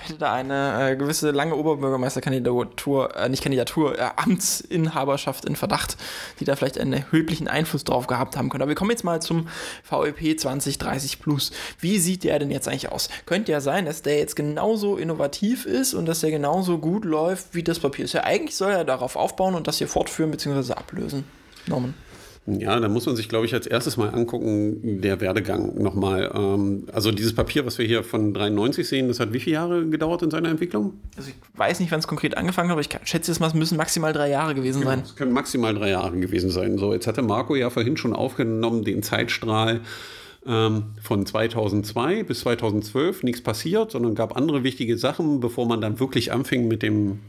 hätte da eine äh, gewisse lange Oberbürgermeisterkandidatur, äh, nicht Kandidatur, äh, Amtsinhaberschaft in Verdacht, die da vielleicht einen erheblichen Einfluss drauf gehabt haben können. Aber wir kommen jetzt mal zum VEP 2030 Plus. Wie sieht der denn jetzt eigentlich aus? Könnte ja sein, dass der jetzt genauso innovativ ist und dass der genauso gut läuft wie das Papier. Ist ja eigentlich soll er darauf aufbauen und das hier fortführen bzw. ablösen. Norman. Ja, da muss man sich, glaube ich, als erstes mal angucken, der Werdegang nochmal. Ähm, also dieses Papier, was wir hier von 93 sehen, das hat wie viele Jahre gedauert in seiner Entwicklung? Also ich weiß nicht, wann es konkret angefangen hat, aber ich schätze es mal, es müssen maximal drei Jahre gewesen genau, sein. Es können maximal drei Jahre gewesen sein. So, jetzt hatte Marco ja vorhin schon aufgenommen den Zeitstrahl ähm, von 2002 bis 2012 nichts passiert, sondern gab andere wichtige Sachen, bevor man dann wirklich anfing mit dem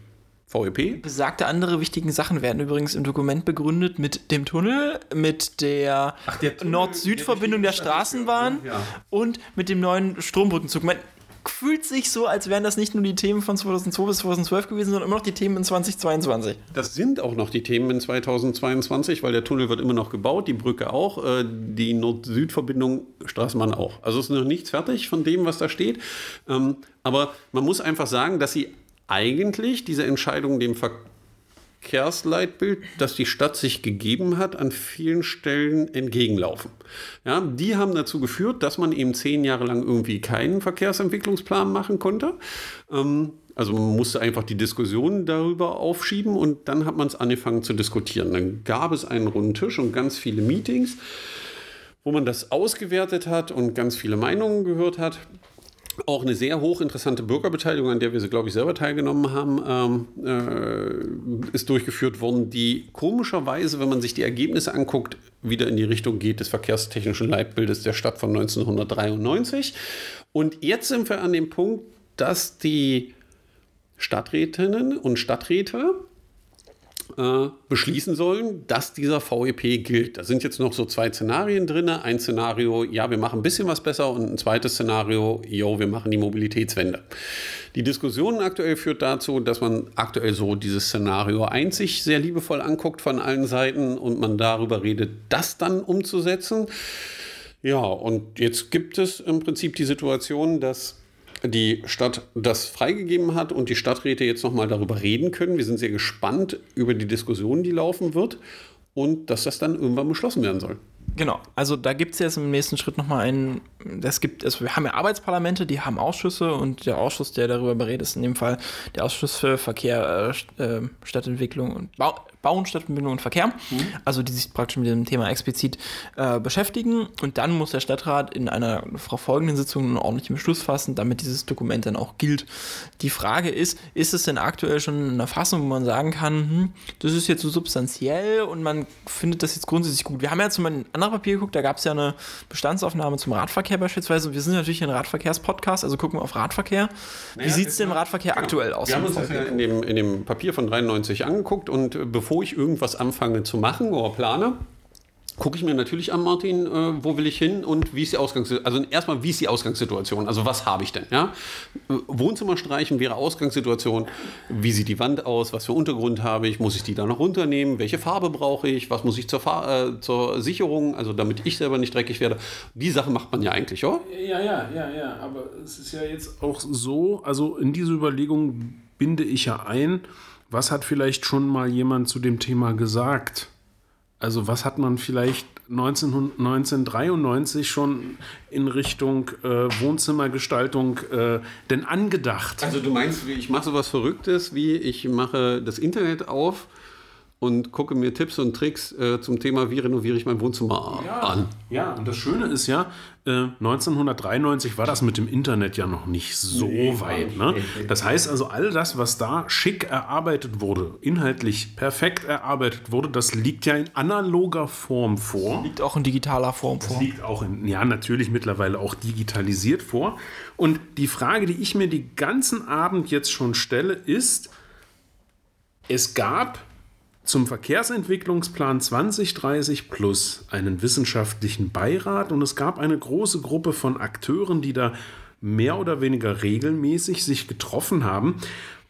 VEP. Besagte andere wichtigen Sachen werden übrigens im Dokument begründet mit dem Tunnel, mit der, der Nord-Süd-Verbindung der der Straßenbahn Ja. und mit dem neuen Strombrückenzug. Man fühlt sich so, als wären das nicht nur die Themen von 2002 bis 2012 gewesen, sondern immer noch die Themen in 2022. Das sind auch noch die Themen in 2022, weil der Tunnel wird immer noch gebaut, die Brücke auch, äh, die Nord-Süd-Verbindung Straßenbahn auch. Also ist noch nichts fertig von dem, was da steht. Ähm, aber man muss einfach sagen, dass sie eigentlich diese Entscheidung dem Verkehrsleitbild, das die Stadt sich gegeben hat, an vielen Stellen entgegenlaufen. Ja, die haben dazu geführt, dass man eben zehn Jahre lang irgendwie keinen Verkehrsentwicklungsplan machen konnte. Ähm, also man musste einfach die Diskussion darüber aufschieben und dann hat man es angefangen zu diskutieren. Dann gab es einen runden Tisch und ganz viele Meetings, wo man das ausgewertet hat und ganz viele Meinungen gehört hat. Auch eine sehr hochinteressante Bürgerbeteiligung, an der wir glaube ich, selber teilgenommen haben, ähm, äh, ist durchgeführt worden, die komischerweise, wenn man sich die Ergebnisse anguckt, wieder in die Richtung geht des verkehrstechnischen Leitbildes der Stadt von 1993. Und jetzt sind wir an dem Punkt, dass die Stadträtinnen und Stadträte äh, beschließen sollen, dass dieser VEP gilt. Da sind jetzt noch so zwei Szenarien drin. Ein Szenario, ja, wir machen ein bisschen was besser und ein zweites Szenario, jo, wir machen die Mobilitätswende. Die Diskussion aktuell führt dazu, dass man aktuell so dieses Szenario einzig sehr liebevoll anguckt von allen Seiten und man darüber redet, das dann umzusetzen. Ja, und jetzt gibt es im Prinzip die Situation, dass die Stadt das freigegeben hat und die Stadträte jetzt nochmal darüber reden können. Wir sind sehr gespannt über die Diskussion, die laufen wird und dass das dann irgendwann beschlossen werden soll. Genau, also da gibt es jetzt im nächsten Schritt nochmal einen, das gibt, also wir haben ja Arbeitsparlamente, die haben Ausschüsse und der Ausschuss, der darüber berät, ist in dem Fall der Ausschuss für Verkehr, äh, äh, Stadtentwicklung und Bau, Bauen, Stadtentwicklung und Verkehr, also die sich praktisch mit dem Thema explizit äh, beschäftigen und dann muss der Stadtrat in einer folgenden Sitzung einen ordentlichen Beschluss fassen, damit dieses Dokument dann auch gilt. Die Frage ist, ist es denn aktuell schon in einer Fassung, wo man sagen kann, hm, das ist jetzt so substanziell und man findet das jetzt grundsätzlich gut. Wir haben ja zum Beispiel ein anderes Papier geguckt, da gab es ja eine Bestandsaufnahme zum Radverkehr beispielsweise. Wir sind natürlich ein Radverkehrspodcast, also gucken wir auf Radverkehr. Wie Naja, sieht es denn im genau. Radverkehr aktuell aus? Wir haben uns das ja in dem, in dem Papier von 93 angeguckt und äh, bevor ich irgendwas anfange zu machen oder plane, gucke ich mir natürlich an, Martin, äh, wo will ich hin und wie ist die Ausgangssituation? Also erstmal, wie ist die Ausgangssituation? Also was habe ich denn? Ja? Äh, Wohnzimmer streichen wäre Ausgangssituation. Wie sieht die Wand aus? Was für Untergrund habe ich? Muss ich die da noch runternehmen? Welche Farbe brauche ich? Was muss ich zur, Fahr äh, zur Sicherung, also damit ich selber nicht dreckig werde? Die Sachen macht man ja eigentlich, oder? Ja, ja, ja, ja. Aber es ist ja jetzt auch so, also in diese Überlegung binde ich ja ein, was hat vielleicht schon mal jemand zu dem Thema gesagt? Also was hat man vielleicht 1900 1993 schon in Richtung äh, Wohnzimmergestaltung äh, denn angedacht? Also du meinst, ich mache sowas Verrücktes, wie ich mache das Internet auf und gucke mir Tipps und Tricks äh, zum Thema, wie renoviere ich mein Wohnzimmer an. Ja, und das Schöne ist ja, äh, 1993 war das mit dem Internet ja noch nicht so weit. Ne? Das heißt also, all das, was da schick erarbeitet wurde, inhaltlich perfekt erarbeitet wurde, das liegt ja in analoger Form vor. liegt auch in digitaler Form vor. liegt auch in, ja, natürlich mittlerweile auch digitalisiert vor. Und die Frage, die ich mir den ganzen Abend jetzt schon stelle, ist, es gab zum Verkehrsentwicklungsplan 2030 plus einen wissenschaftlichen Beirat und es gab eine große Gruppe von Akteuren, die da mehr oder weniger regelmäßig sich getroffen haben.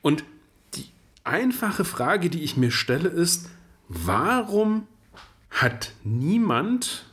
Und die einfache Frage, die ich mir stelle, ist, warum hat niemand,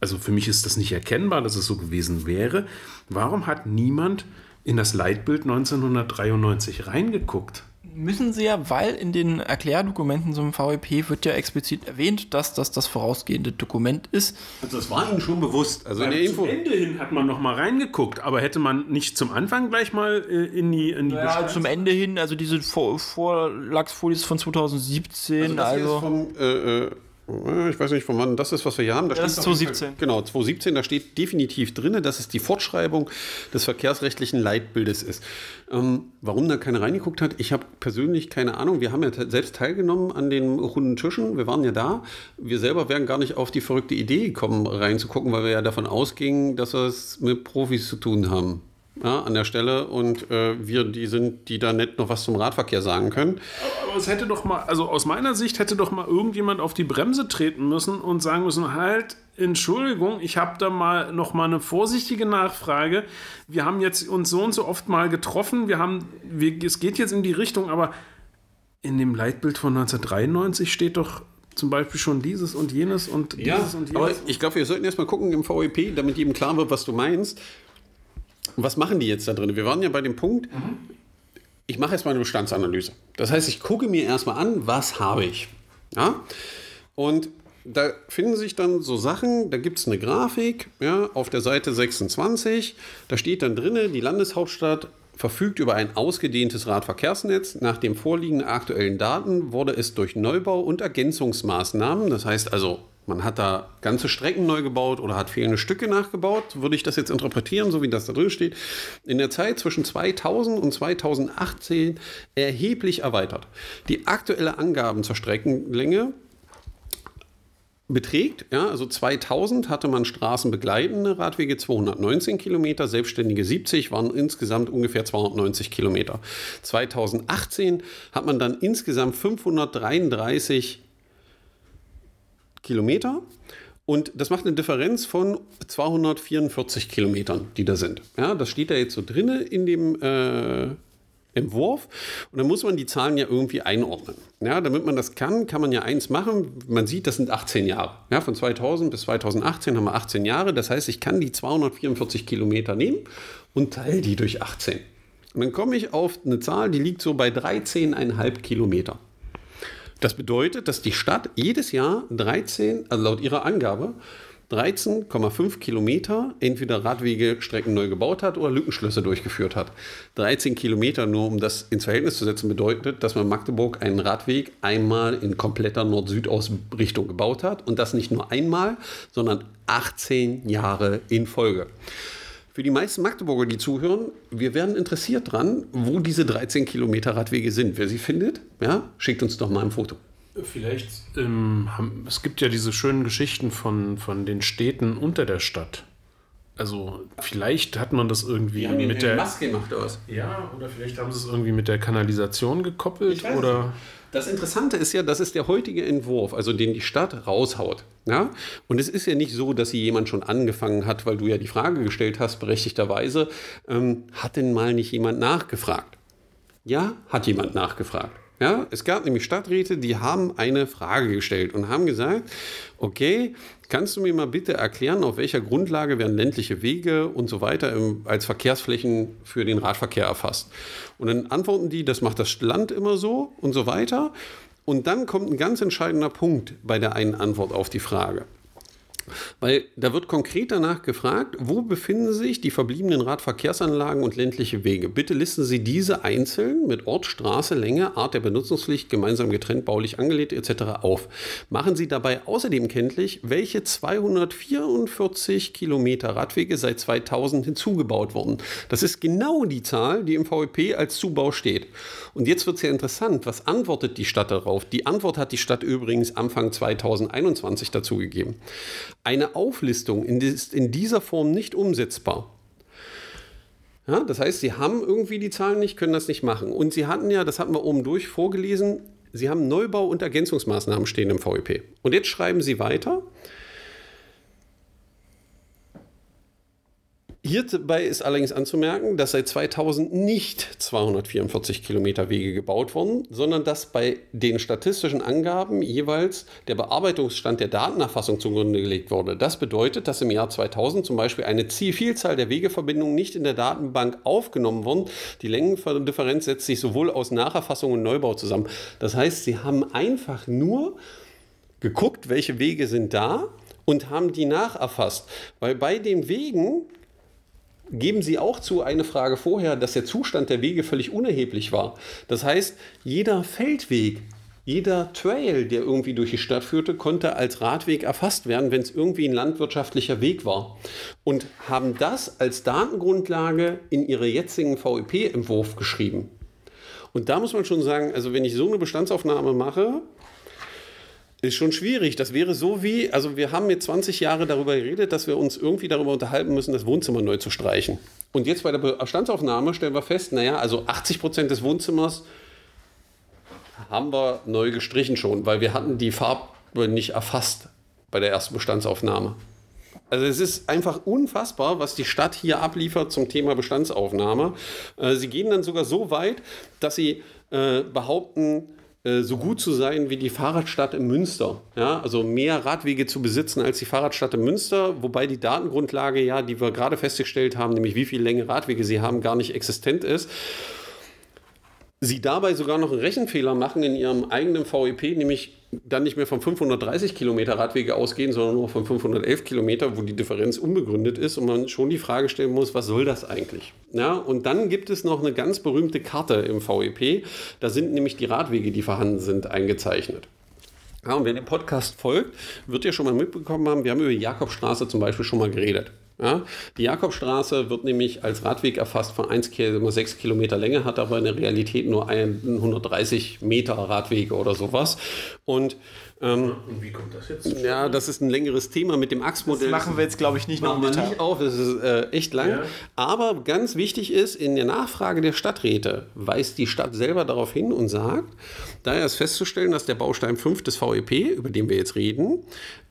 also für mich ist das nicht erkennbar, dass es so gewesen wäre, warum hat niemand in das Leitbild 1993 reingeguckt? Müssen sie ja, weil in den Erklärdokumenten zum VEP wird ja explizit erwähnt, dass das das vorausgehende Dokument ist. Also das war Ihnen schon bewusst. Also in der Info. Zum Ende hin hat man noch mal reingeguckt, aber hätte man nicht zum Anfang gleich mal äh, in die, in die Ja, zum Ende hin, also diese Vor Vorlagsfolie ist von 2017, Das hier also. ist vom, äh, äh, ich weiß nicht, von wann das ist, was wir hier haben. Da Ja, das ist auf jeden 2017. Fall- Genau, 2017, da steht definitiv drin, dass es die Fortschreibung des verkehrsrechtlichen Leitbildes ist. Ähm, warum da keiner reingeguckt hat, ich habe persönlich keine Ahnung. Wir haben ja selbst teilgenommen an den runden Tischen, wir waren ja da. Wir selber wären gar nicht auf die verrückte Idee gekommen, reinzugucken, weil wir ja davon ausgingen, dass wir es mit Profis zu tun haben. Ja, an der Stelle und äh, wir die sind, die da nicht noch was zum Radverkehr sagen können. Aber es hätte doch mal, also aus meiner Sicht hätte doch mal irgendjemand auf die Bremse treten müssen und sagen müssen, halt, Entschuldigung, ich habe da mal noch mal eine vorsichtige Nachfrage. Wir haben jetzt uns so und so oft mal getroffen, wir haben, wir, es geht jetzt in die Richtung, aber in dem Leitbild von 1993 steht doch zum Beispiel schon dieses und jenes und dieses und jenes. aber ich glaube, wir sollten erstmal gucken im VEP, damit jedem klar wird, was du meinst. Was machen die jetzt da drin? Wir waren ja bei dem Punkt, ich mache erstmal eine Bestandsanalyse. Das heißt, ich gucke mir erstmal an, was habe ich. Ja? Und da finden sich dann so Sachen, da gibt es eine Grafik ja, auf der Seite 26, da steht dann drin, die Landeshauptstadt verfügt über ein ausgedehntes Radverkehrsnetz. Nach den vorliegenden aktuellen Daten wurde es durch Neubau und Ergänzungsmaßnahmen, das heißt also, man hat da ganze Strecken neu gebaut oder hat fehlende Stücke nachgebaut, würde ich das jetzt interpretieren, so wie das da drin steht, in der Zeit zwischen 2000 und 2018 erheblich erweitert. Die aktuelle Angaben zur Streckenlänge beträgt. Ja, also 2000 hatte man straßenbegleitende Radwege 219 Kilometer, selbstständige 70, waren insgesamt ungefähr 290 Kilometer. 2018 hat man dann insgesamt 533 Kilometer. Und das macht eine Differenz von 244 Kilometern, die da sind. Ja, das steht da jetzt so drin in dem äh, Entwurf. Und dann muss man die Zahlen ja irgendwie einordnen. Ja, damit man das kann, kann man ja eins machen. Man sieht, das sind 18 Jahre. Ja, von 2000 bis 2018 haben wir 18 Jahre. Das heißt, ich kann die 244 Kilometer nehmen und teile die durch 18. Und dann komme ich auf eine Zahl, die liegt so bei 13,5 Kilometer. Das bedeutet, dass die Stadt jedes Jahr 13, also laut ihrer Angabe, 13,5 Kilometer entweder Radwegestrecken neu gebaut hat oder Lückenschlüsse durchgeführt hat. 13 Kilometer, nur um das ins Verhältnis zu setzen, bedeutet, dass man Magdeburg einen Radweg einmal in kompletter Nord-Süd-Ausrichtung gebaut hat und das nicht nur einmal, sondern 18 Jahre in Folge. Für die meisten Magdeburger, die zuhören, wir werden interessiert dran, wo diese 13 Kilometer Radwege sind. Wer sie findet, ja, schickt uns doch mal ein Foto. Vielleicht, ähm, haben, es gibt ja diese schönen Geschichten von, von den Städten unter der Stadt. Also vielleicht hat man das irgendwie mit der... Maske gemacht aus. Ja, oder vielleicht haben sie es irgendwie mit der Kanalisation gekoppelt oder... Das Interessante ist ja, das ist der heutige Entwurf, also den die Stadt raushaut. Ja? Und es ist ja nicht so, dass sie jemand schon angefangen hat, weil du ja die Frage gestellt hast, berechtigterweise, ähm, hat denn mal nicht jemand nachgefragt? Ja, hat jemand nachgefragt. Ja, es gab nämlich Stadträte, die haben eine Frage gestellt und haben gesagt, okay, kannst du mir mal bitte erklären, auf welcher Grundlage werden ländliche Wege und so weiter im, als Verkehrsflächen für den Radverkehr erfasst? Und dann antworten die, das macht das Land immer so und so weiter. Und dann kommt ein ganz entscheidender Punkt bei der einen Antwort auf die Frage. Weil da wird konkret danach gefragt, wo befinden sich die verbliebenen Radverkehrsanlagen und ländliche Wege? Bitte listen Sie diese einzeln mit Ort, Straße, Länge, Art der Benutzungspflicht, gemeinsam getrennt, baulich angelegt etc. auf. Machen Sie dabei außerdem kenntlich, welche 244 Kilometer Radwege seit 2000 hinzugebaut wurden. Das ist genau die Zahl, die im VEP als Zubau steht. Und jetzt wird es ja interessant, was antwortet die Stadt darauf? Die Antwort hat die Stadt übrigens Anfang 2021 dazu gegeben. Eine Auflistung ist in dieser Form nicht umsetzbar. Ja, das heißt, sie haben irgendwie die Zahlen nicht, können das nicht machen. Und sie hatten ja, das hatten wir oben durch vorgelesen, sie haben Neubau- und Ergänzungsmaßnahmen stehen im VEP. Und jetzt schreiben sie weiter. Hierbei ist allerdings anzumerken, dass seit 2000 nicht 244 Kilometer Wege gebaut wurden, sondern dass bei den statistischen Angaben jeweils der Bearbeitungsstand der Datenerfassung zugrunde gelegt wurde. Das bedeutet, dass im Jahr 2000 zum Beispiel eine Vielzahl der Wegeverbindungen nicht in der Datenbank aufgenommen wurden. Die Längendifferenz setzt sich sowohl aus Nacherfassung und Neubau zusammen. Das heißt, sie haben einfach nur geguckt, welche Wege sind da und haben die nacherfasst. Weil bei den Wegen geben Sie auch zu eine Frage vorher, dass der Zustand der Wege völlig unerheblich war. Das heißt, jeder Feldweg Jeder Trail, der irgendwie durch die Stadt führte, konnte als Radweg erfasst werden, wenn es irgendwie ein landwirtschaftlicher Weg war. Und haben das als Datengrundlage in ihre jetzigen VEP-Entwurf geschrieben. Und da muss man schon sagen, also wenn ich so eine Bestandsaufnahme mache, ist schon schwierig. Das wäre so wie, also wir haben jetzt 20 Jahre darüber geredet, dass wir uns irgendwie darüber unterhalten müssen, das Wohnzimmer neu zu streichen. Und jetzt bei der Bestandsaufnahme stellen wir fest, naja, also 80 Prozent des Wohnzimmers haben wir neu gestrichen schon, weil wir hatten die Farbe nicht erfasst bei der ersten Bestandsaufnahme. Also es ist einfach unfassbar, was die Stadt hier abliefert zum Thema Bestandsaufnahme. Äh, sie gehen dann sogar so weit, dass sie äh, behaupten, äh, so gut zu sein wie die Fahrradstadt in Münster. Ja, also mehr Radwege zu besitzen als die Fahrradstadt in Münster, wobei die Datengrundlage, ja, die wir gerade festgestellt haben, nämlich wie viel Länge Radwege sie haben, gar nicht existent ist sie dabei sogar noch einen Rechenfehler machen in ihrem eigenen VEP, nämlich dann nicht mehr von 530 Kilometer Radwege ausgehen, sondern nur von 511 Kilometer, wo die Differenz unbegründet ist und man schon die Frage stellen muss, was soll das eigentlich? Ja, und dann gibt es noch eine ganz berühmte Karte im VEP, da sind nämlich die Radwege, die vorhanden sind, eingezeichnet. Ja, und wer den Podcast folgt, wird ja schon mal mitbekommen haben, wir haben über die Jakobstraße zum Beispiel schon mal geredet. Ja, die Jakobstraße wird nämlich als Radweg erfasst von 1,6 Kilometer Länge, hat aber in der Realität nur 130 Meter Radwege oder sowas. Und ähm, und wie kommt das jetzt? Ja, das ist ein längeres Thema mit dem Achsmodell. Das machen wir jetzt, glaube ich, nicht noch nicht auf. Das ist äh, echt lang. Ja. Aber ganz wichtig ist, in der Nachfrage der Stadträte weist die Stadt selber darauf hin und sagt, daher ist festzustellen, dass der Baustein 5 des VEP, über den wir jetzt reden,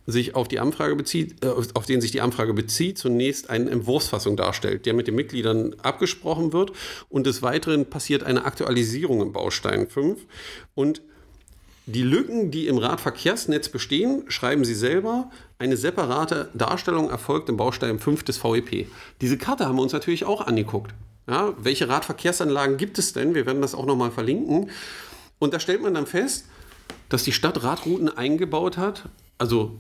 sich auf die Anfrage bezieht, äh, auf den sich die Anfrage bezieht, zunächst eine Entwurfsfassung darstellt, der mit den Mitgliedern abgesprochen wird und des Weiteren passiert eine Aktualisierung im Baustein 5 und die Lücken, die im Radverkehrsnetz bestehen, schreiben Sie selber. Eine separate Darstellung erfolgt im Baustein 5 des VEP. Diese Karte haben wir uns natürlich auch angeguckt. Ja, welche Radverkehrsanlagen gibt es denn? Wir werden das auch nochmal verlinken. Und da stellt man dann fest, dass die Stadt Radrouten eingebaut hat, also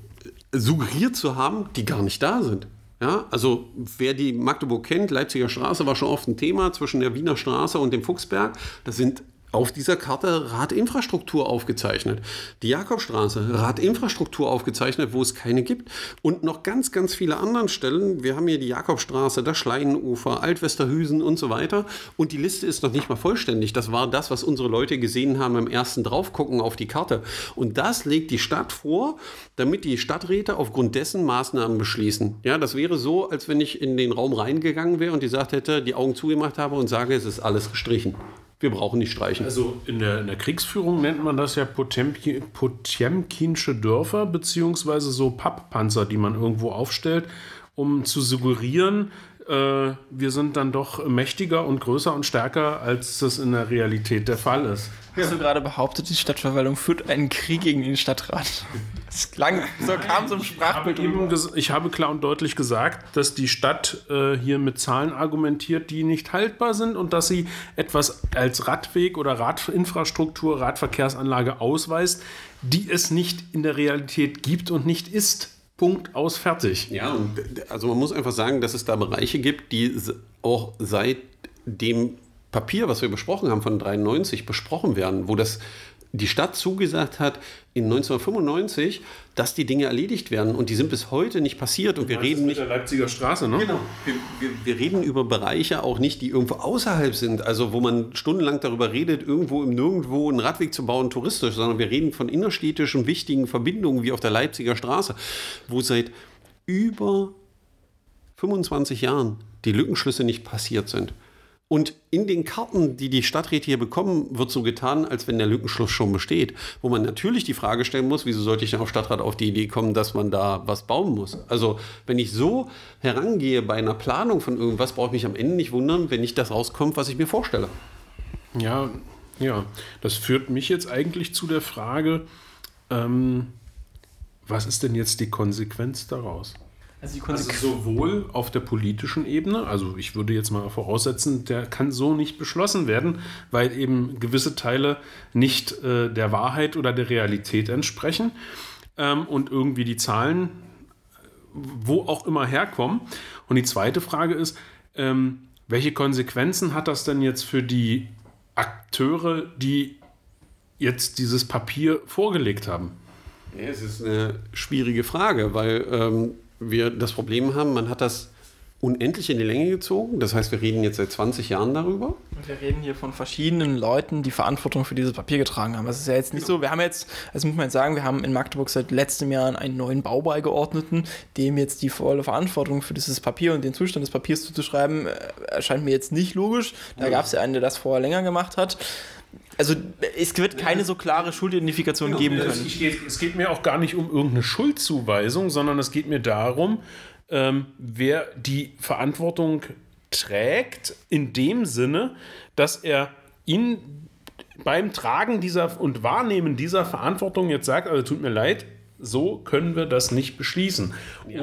suggeriert zu haben, die gar nicht da sind. Ja, also wer die Magdeburg kennt, Leipziger Straße war schon oft ein Thema zwischen der Wiener Straße und dem Fuchsberg. Das sind auf dieser Karte Radinfrastruktur aufgezeichnet. Die Jakobstraße, Radinfrastruktur aufgezeichnet, wo es keine gibt. Und noch ganz, ganz viele anderen Stellen. Wir haben hier die Jakobstraße, das Schleinufer, Altwesterhüsen und so weiter. Und die Liste ist noch nicht mal vollständig. Das war das, was unsere Leute gesehen haben im ersten Draufgucken auf die Karte. Und das legt die Stadt vor, damit die Stadträte aufgrund dessen Maßnahmen beschließen. Ja, das wäre so, als wenn ich in den Raum reingegangen wäre und die gesagt hätte, die Augen zugemacht habe und sage, es ist alles gestrichen wir brauchen nicht streichen. Also in der, in der Kriegsführung nennt man das ja Potemki, Potemkinsche Dörfer, beziehungsweise so Papppanzer, die man irgendwo aufstellt, um zu suggerieren, äh, wir sind dann doch mächtiger und größer und stärker, als das in der Realität der Fall ist. Hast du gerade behauptet, die Stadtverwaltung führt einen Krieg gegen den Stadtrat? Das klang, so kam so ein Sprachbild. Ich habe, ich habe klar und deutlich gesagt, dass die Stadt äh, hier mit Zahlen argumentiert, die nicht haltbar sind und dass sie etwas als Radweg oder Radinfrastruktur, Radverkehrsanlage ausweist, die es nicht in der Realität gibt und nicht ist. Punkt aus fertig. Ja, also man muss einfach sagen, dass es da Bereiche gibt, die auch seit dem Papier, was wir besprochen haben von 93, besprochen werden, wo das die Stadt zugesagt hat in 1995, dass die Dinge erledigt werden und die sind bis heute nicht passiert und wir das reden nicht der Leipziger Straße, ne? Genau. Wir, wir, wir, reden über Bereiche auch nicht, die irgendwo außerhalb sind, also wo man stundenlang darüber redet, irgendwo im Nirgendwo einen Radweg zu bauen touristisch, sondern wir reden von innerstädtischen wichtigen Verbindungen wie auf der Leipziger Straße, wo seit über 25 Jahren die Lückenschlüsse nicht passiert sind. Und in den Karten, die die Stadträte hier bekommen, wird so getan, als wenn der Lückenschluss schon besteht. Wo man natürlich die Frage stellen muss, wieso sollte ich denn auf Stadtrat auf die Idee kommen, dass man da was bauen muss? Also, wenn ich so herangehe bei einer Planung von irgendwas, brauche ich mich am Ende nicht wundern, wenn nicht das rauskommt, was ich mir vorstelle. Ja, ja. Das führt mich jetzt eigentlich zu der Frage, ähm, was ist denn jetzt die Konsequenz daraus? Also, also, sowohl auf der politischen Ebene, also ich würde jetzt mal voraussetzen, der kann so nicht beschlossen werden, weil eben gewisse Teile nicht äh, der Wahrheit oder der Realität entsprechen ähm, und irgendwie die Zahlen wo auch immer herkommen. Und die zweite Frage ist, ähm, welche Konsequenzen hat das denn jetzt für die Akteure, die jetzt dieses Papier vorgelegt haben? Ja, es ist eine schwierige Frage, weil ähm, wir das Problem haben, man hat das unendlich in die Länge gezogen. Das heißt, wir reden jetzt seit 20 Jahren darüber. Und wir reden hier von verschiedenen Leuten, die Verantwortung für dieses Papier getragen haben. Das ist ja jetzt nicht so, wir haben jetzt, also muss man jetzt sagen, wir haben in Magdeburg seit letztem Jahr einen neuen Baubeigeordneten, dem jetzt die volle Verantwortung für dieses Papier und den Zustand des Papiers zuzuschreiben, äh, erscheint mir jetzt nicht logisch. Da gab es ja einen, der das vorher länger gemacht hat. Also es wird keine so klare Schuldidentifikation geben Es können. geht, es geht mir auch gar nicht um irgendeine Schuldzuweisung, sondern es geht mir darum, ähm, wer die Verantwortung trägt, in dem Sinne, dass er in, beim Tragen dieser und Wahrnehmen dieser Verantwortung jetzt sagt, also tut mir leid, so können wir das nicht beschließen.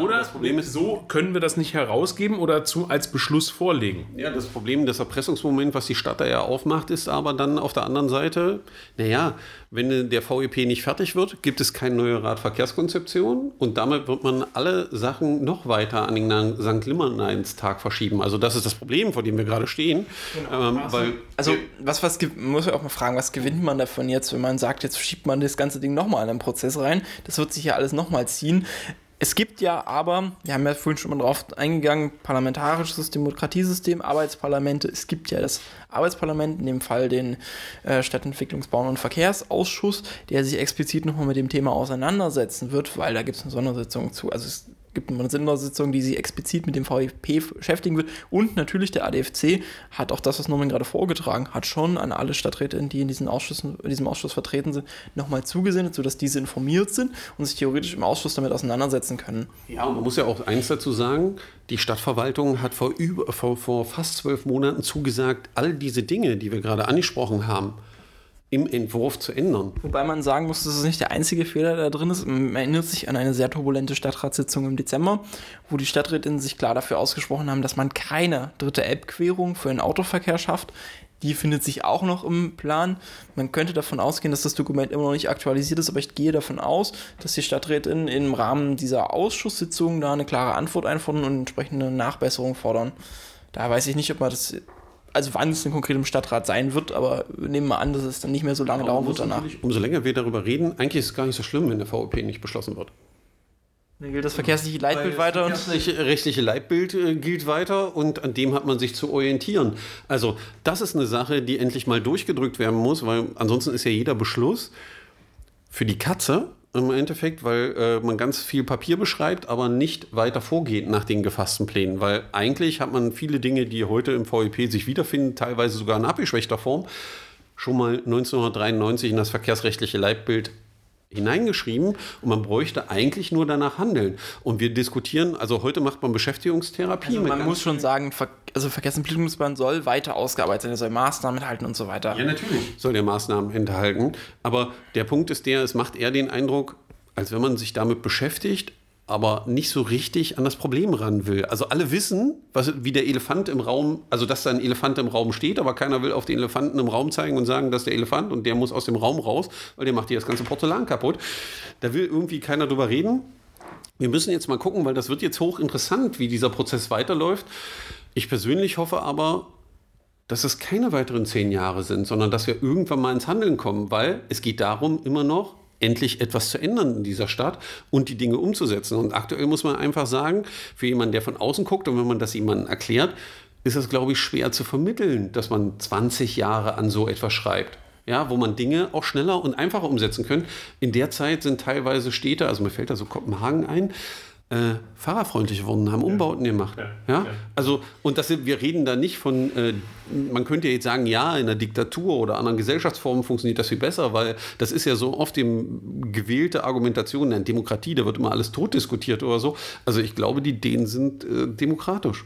oder das Problem ist- so können wir das nicht herausgeben oder zu, als Beschluss vorlegen. Ja, das Problem, das Erpressungsmoment, was die Stadt da ja aufmacht, ist aber dann auf der anderen Seite, naja, wenn der VEP nicht fertig wird, gibt es keine neue Radverkehrskonzeption und damit wird man alle Sachen noch weiter an den St. Limmerneinstag verschieben. Also das ist das Problem, vor dem wir gerade stehen. Ähm, weil Also, was, was muss ich auch mal fragen, was gewinnt man davon jetzt, wenn man sagt, jetzt schiebt man das ganze Ding nochmal in den Prozess rein? Das wird sich ja alles nochmal ziehen. Es gibt ja aber, wir haben ja vorhin schon mal drauf eingegangen, parlamentarisches Demokratiesystem, Arbeitsparlamente. Es gibt ja das Arbeitsparlament, in dem Fall den äh, Stadtentwicklungsbau- und Verkehrsausschuss, der sich explizit nochmal mit dem Thema auseinandersetzen wird, weil da gibt es eine Sondersitzung zu. Also es gibt eine Sondersitzung, die sich explizit mit dem VfP beschäftigen wird. Und natürlich der ADFC hat auch das, was Norman gerade vorgetragen hat, schon an alle Stadträte, die in, diesen Ausschüssen, in diesem Ausschuss vertreten sind, nochmal zugesendet, sodass diese informiert sind und sich theoretisch im Ausschuss damit auseinandersetzen können. Ja, und man muss ja auch eins dazu sagen, die Stadtverwaltung hat vor, über, vor, vor fast zwölf Monaten zugesagt, all diese Dinge, die wir gerade angesprochen haben, im Entwurf zu ändern. Wobei man sagen muss, das ist nicht der einzige Fehler, der da drin ist. Man erinnert sich an eine sehr turbulente Stadtratssitzung im Dezember, wo die Stadträtinnen sich klar dafür ausgesprochen haben, dass man keine dritte Elbquerung für den Autoverkehr schafft. Die findet sich auch noch im Plan. Man könnte davon ausgehen, dass das Dokument immer noch nicht aktualisiert ist, aber ich gehe davon aus, dass die Stadträtinnen im Rahmen dieser Ausschusssitzung da eine klare Antwort einfordern und entsprechende Nachbesserung fordern. Da weiß ich nicht, ob man das, also wann es denn konkret im Stadtrat sein wird, aber nehmen wir an, dass es dann nicht mehr so lange dauern wird danach. Umso länger wir darüber reden, eigentlich ist es gar nicht so schlimm, wenn der VOP nicht beschlossen wird. Dann gilt das verkehrsliche Leitbild weiter und Das rechtliche- rechtliche Leitbild äh, gilt weiter und an dem hat man sich zu orientieren. Also das ist eine Sache, die endlich mal durchgedrückt werden muss, weil ansonsten ist ja jeder Beschluss für die Katze im Endeffekt, weil äh, man ganz viel Papier beschreibt, aber nicht weiter vorgeht nach den gefassten Plänen. Weil eigentlich hat man viele Dinge, die heute im VEP sich wiederfinden, teilweise sogar in abgeschwächter Form, schon mal 1993 in das verkehrsrechtliche Leitbild hineingeschrieben und man bräuchte eigentlich nur danach handeln. Und wir diskutieren, also heute macht man Beschäftigungstherapie. also man muss schon sagen, Ver also Verkehrsentwicklungsplan soll weiter ausgearbeitet sein, er soll Maßnahmen enthalten und so weiter. Ja, natürlich soll der Maßnahmen enthalten. Aber der Punkt ist der, es macht eher den Eindruck, als wenn man sich damit beschäftigt, aber nicht so richtig an das Problem ran will. Also alle wissen, was, wie der Elefant im Raum, also dass da ein Elefant im Raum steht, aber keiner will auf den Elefanten im Raum zeigen und sagen, dass der Elefant und der muss aus dem Raum raus, weil der macht hier das ganze Porzellan kaputt. Da will irgendwie keiner drüber reden. Wir müssen jetzt mal gucken, weil das wird jetzt hochinteressant, wie dieser Prozess weiterläuft. Ich persönlich hoffe aber, dass es keine weiteren zehn Jahre sind, sondern dass wir irgendwann mal ins Handeln kommen, weil es geht darum, immer noch endlich etwas zu ändern in dieser Stadt und die Dinge umzusetzen. Und aktuell muss man einfach sagen, für jemanden, der von außen guckt und wenn man das jemandem erklärt, ist es, glaube ich, schwer zu vermitteln, dass man 20 Jahre an so etwas schreibt. Ja, wo man Dinge auch schneller und einfacher umsetzen kann. In der Zeit sind teilweise Städte, also mir fällt da so Kopenhagen ein, äh, fahrerfreundlich geworden, haben Umbauten gemacht. Ja, also, und das sind, wir reden da nicht von, äh, man könnte jetzt sagen, ja, in einer Diktatur oder anderen Gesellschaftsformen funktioniert das viel besser, weil das ist ja so oft die gewählte Argumentation in der Demokratie, da wird immer alles tot diskutiert oder so. Also ich glaube, die Dänen sind äh, demokratisch.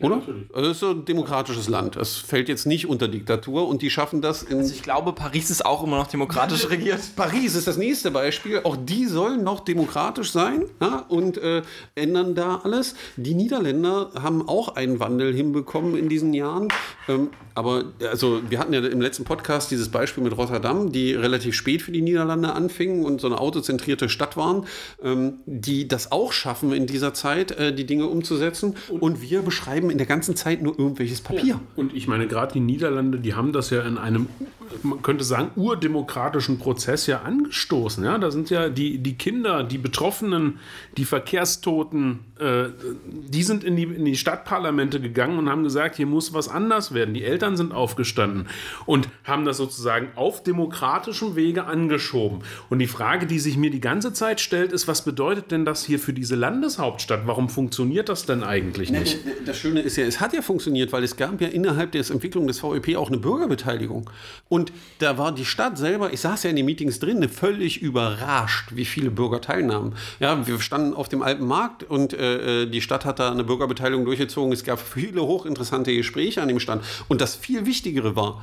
Oder? Also es ist so ein demokratisches Land. Es fällt jetzt nicht unter Diktatur und die schaffen das in. Also ich glaube, Paris ist auch immer noch demokratisch regiert. Paris ist das nächste Beispiel. Auch die sollen noch demokratisch sein ja, und äh, ändern da alles. Die Niederländer haben auch einen Wandel hinbekommen in diesen Jahren. Ähm, aber also wir hatten ja im letzten Podcast dieses Beispiel mit Rotterdam, die relativ spät für die Niederlande anfingen und so eine autozentrierte Stadt waren, ähm, die das auch schaffen in dieser Zeit, äh, die Dinge umzusetzen. Und wir beschreiben in der ganzen Zeit nur irgendwelches Papier. Und ich meine, gerade die Niederlande, die haben das ja in einem man könnte sagen, urdemokratischen Prozess ja angestoßen. Ja? Da sind ja die, die Kinder, die Betroffenen, die Verkehrstoten, die sind in die, in die Stadtparlamente gegangen und haben gesagt, hier muss was anders werden. Die Eltern sind aufgestanden und haben das sozusagen auf demokratischem Wege angeschoben. Und die Frage, die sich mir die ganze Zeit stellt, ist, was bedeutet denn das hier für diese Landeshauptstadt? Warum funktioniert das denn eigentlich nicht? Das Schöne ist ja, es hat ja funktioniert, weil es gab ja innerhalb der Entwicklung des VEP auch eine Bürgerbeteiligung. Und da war die Stadt selber, ich saß ja in den Meetings drin, völlig überrascht, wie viele Bürger teilnahmen. Ja, wir standen auf dem alten Markt und äh, die Stadt hat da eine Bürgerbeteiligung durchgezogen. Es gab viele hochinteressante Gespräche an dem Stand. Und das viel Wichtigere war,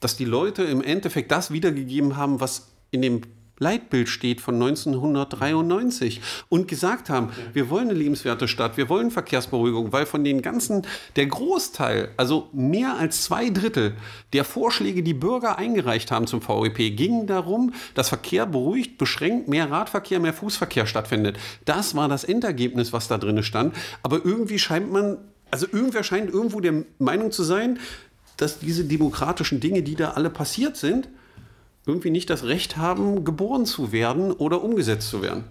dass die Leute im Endeffekt das wiedergegeben haben, was in dem Leitbild steht von 1993 und gesagt haben, wir wollen eine lebenswerte Stadt, wir wollen Verkehrsberuhigung, weil von den ganzen, der Großteil, also mehr als zwei Drittel der Vorschläge, die Bürger eingereicht haben zum VEP, gingen darum, dass Verkehr beruhigt, beschränkt, mehr Radverkehr, mehr Fußverkehr stattfindet. Das war das Endergebnis, was da drin stand. Aber irgendwie scheint man, also irgendwer scheint irgendwo der Meinung zu sein, dass diese demokratischen Dinge, die da alle passiert sind, irgendwie nicht das Recht haben, geboren zu werden oder umgesetzt zu werden.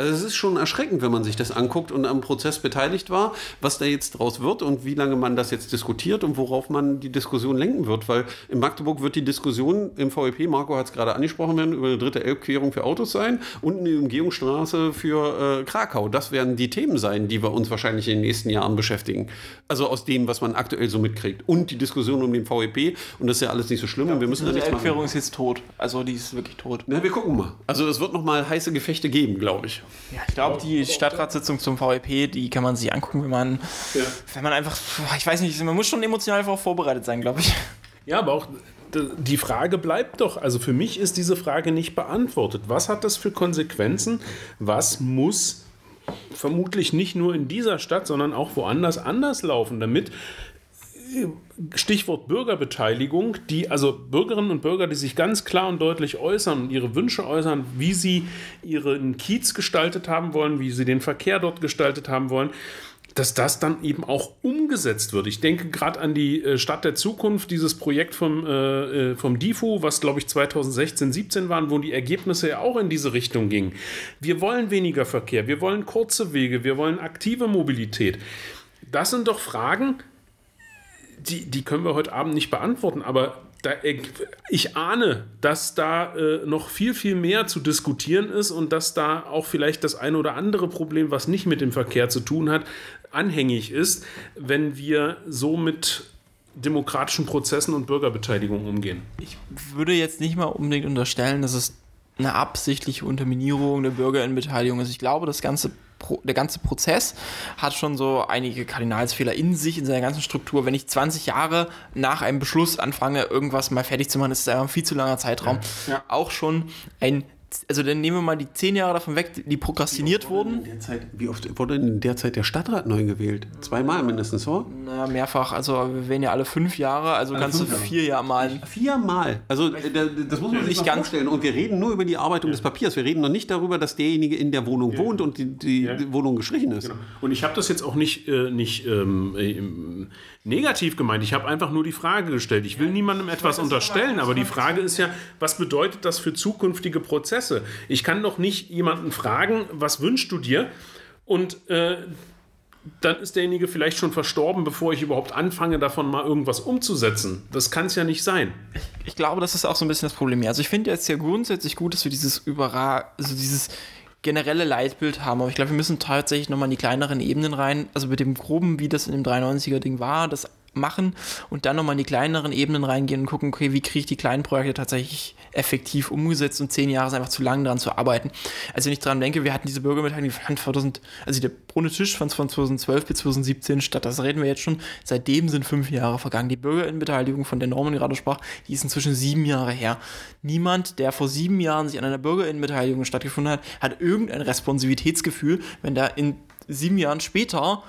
Also es ist schon erschreckend, wenn man sich das anguckt und am Prozess beteiligt war, was da jetzt draus wird und wie lange man das jetzt diskutiert und worauf man die Diskussion lenken wird. Weil in Magdeburg wird die Diskussion im VEP, Marco hat es gerade angesprochen werden, über eine dritte Elbquerung für Autos sein und eine Umgehungsstraße für äh, Krakau. Das werden die Themen sein, die wir uns wahrscheinlich in den nächsten Jahren beschäftigen. Also aus dem, was man aktuell so mitkriegt. Und die Diskussion um den VEP. Und das ist ja alles nicht so schlimm. Ja, und wir müssen die Elbquerung ist jetzt tot. Also die ist wirklich tot. Na, wir gucken mal. Also es wird noch mal heiße Gefechte geben, glaube ich. Ja, ich glaube, die Stadtratssitzung zum VEP, die kann man sich angucken, wenn man, ja. wenn man einfach, ich weiß nicht, man muss schon emotional darauf vorbereitet sein, glaube ich. Ja, aber auch die Frage bleibt doch, also für mich ist diese Frage nicht beantwortet. Was hat das für Konsequenzen? Was muss vermutlich nicht nur in dieser Stadt, sondern auch woanders anders laufen, damit Stichwort Bürgerbeteiligung, die also Bürgerinnen und Bürger, die sich ganz klar und deutlich äußern und ihre Wünsche äußern, wie sie ihren Kiez gestaltet haben wollen, wie sie den Verkehr dort gestaltet haben wollen, dass das dann eben auch umgesetzt wird. Ich denke gerade an die äh, Stadt der Zukunft, dieses Projekt vom, äh, äh vom DIFU, was glaube ich 2016, 17 waren, wo die Ergebnisse ja auch in diese Richtung gingen. Wir wollen weniger Verkehr, wir wollen kurze Wege, wir wollen aktive Mobilität. Das sind doch Fragen, die, die können wir heute Abend nicht beantworten, aber da, ich ahne, dass da äh, noch viel, viel mehr zu diskutieren ist und dass da auch vielleicht das eine oder andere Problem, was nicht mit dem Verkehr zu tun hat, anhängig ist, wenn wir so mit demokratischen Prozessen und Bürgerbeteiligung umgehen. Ich würde jetzt nicht mal unbedingt unterstellen, dass es eine absichtliche Unterminierung der Bürgerinnenbeteiligung ist. Ich glaube, das ganze der ganze Prozess hat schon so einige Kardinalsfehler in sich, in seiner ganzen Struktur. Wenn ich 20 Jahre nach einem Beschluss anfange, irgendwas mal fertig zu machen, ist das einfach ein viel zu langer Zeitraum. Ja. Auch schon ein also dann nehmen wir mal die zehn Jahre davon weg, die prokrastiniert wurden. Zeit, wie oft wurde in der Zeit der Stadtrat neu gewählt? Zweimal mindestens, so? Naja, mehrfach. Also wir wählen ja alle fünf Jahre, also alle kannst du vier Jahre malen. Viermal. Also das muss man sich mal vorstellen. Und wir reden nur über die Arbeitung ja. des Papiers. Wir reden noch nicht darüber, dass derjenige in der Wohnung ja. wohnt und die, die, ja. Wohnung gestrichen ist. Genau. Und ich habe das jetzt auch nicht, äh, nicht ähm, negativ gemeint. Ich habe einfach nur die Frage gestellt. Ich will niemandem etwas unterstellen, aber die Frage ist ja, was bedeutet das für zukünftige Prozesse? Ich kann doch nicht jemanden fragen, was wünschst du dir? Und äh, dann ist derjenige vielleicht schon verstorben, bevor ich überhaupt anfange, davon mal irgendwas umzusetzen. Das kann es ja nicht sein. Ich, ich, glaube, das ist auch so ein bisschen das Problem. Also ich finde jetzt ja grundsätzlich gut, dass wir dieses Überra also dieses generelle Leitbild haben. Aber ich glaube, wir müssen tatsächlich nochmal in die kleineren Ebenen rein, also mit dem groben, wie das in dem 93er-Ding war, das machen und dann nochmal in die kleineren Ebenen reingehen und gucken, okay, wie kriege ich die kleinen Projekte tatsächlich effektiv umgesetzt und zehn Jahre ist einfach zu lang daran zu arbeiten. Also wenn ich daran denke, wir hatten diese Bürgerbeteiligung, die fand 2000, also der runde Tisch fand von 2012 bis 2017 statt, das reden wir jetzt schon, seitdem sind fünf Jahre vergangen. Die Bürgerinnenbeteiligung, von der Norman gerade sprach, die ist inzwischen sieben Jahre her. Niemand, der vor sieben Jahren sich an einer Bürgerinnenbeteiligung stattgefunden hat, hat irgendein Responsivitätsgefühl, wenn da in sieben Jahren später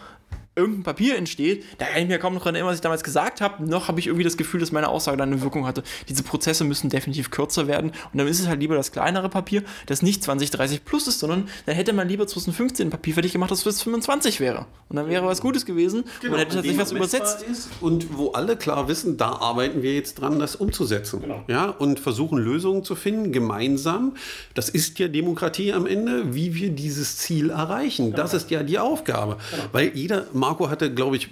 irgendein Papier entsteht, da kann ich mir kaum noch erinnern, was ich damals gesagt habe, noch habe ich irgendwie das Gefühl, dass meine Aussage dann eine Wirkung hatte. Diese Prozesse müssen definitiv kürzer werden und dann ist es halt lieber das kleinere Papier, das nicht 2030 plus ist, sondern dann hätte man lieber 2015 ein Papier fertig gemacht, das bis 25 wäre. Und dann wäre was Gutes gewesen und man hätte tatsächlich was übersetzt. Ist und wo alle klar wissen, da arbeiten wir jetzt dran, das umzusetzen. Ja, und versuchen Lösungen zu finden, gemeinsam. Das ist ja Demokratie am Ende, wie wir dieses Ziel erreichen. Das ist ja die Aufgabe. Weil jeder, Marco hatte, glaube ich,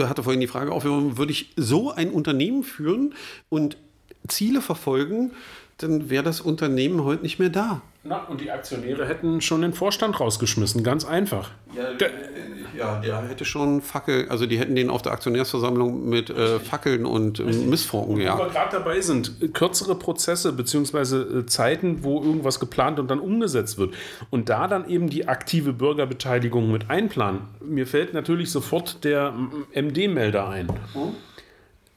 hatte vorhin die Frage aufgenommen, würde ich so ein Unternehmen führen und Ziele verfolgen, dann wäre das Unternehmen heute nicht mehr da. Na, und die Aktionäre hätten schon den Vorstand rausgeschmissen, ganz einfach. Ja, der, ja, der hätte schon Fackel, also die hätten den auf der Aktionärsversammlung mit äh, Fackeln und äh, Missfunken Wo wir gejagt. gerade dabei sind, äh, kürzere Prozesse beziehungsweise äh, Zeiten, wo irgendwas geplant und dann umgesetzt wird. Und da dann eben die aktive Bürgerbeteiligung mit einplanen. Mir fällt natürlich sofort der MD-Melder ein.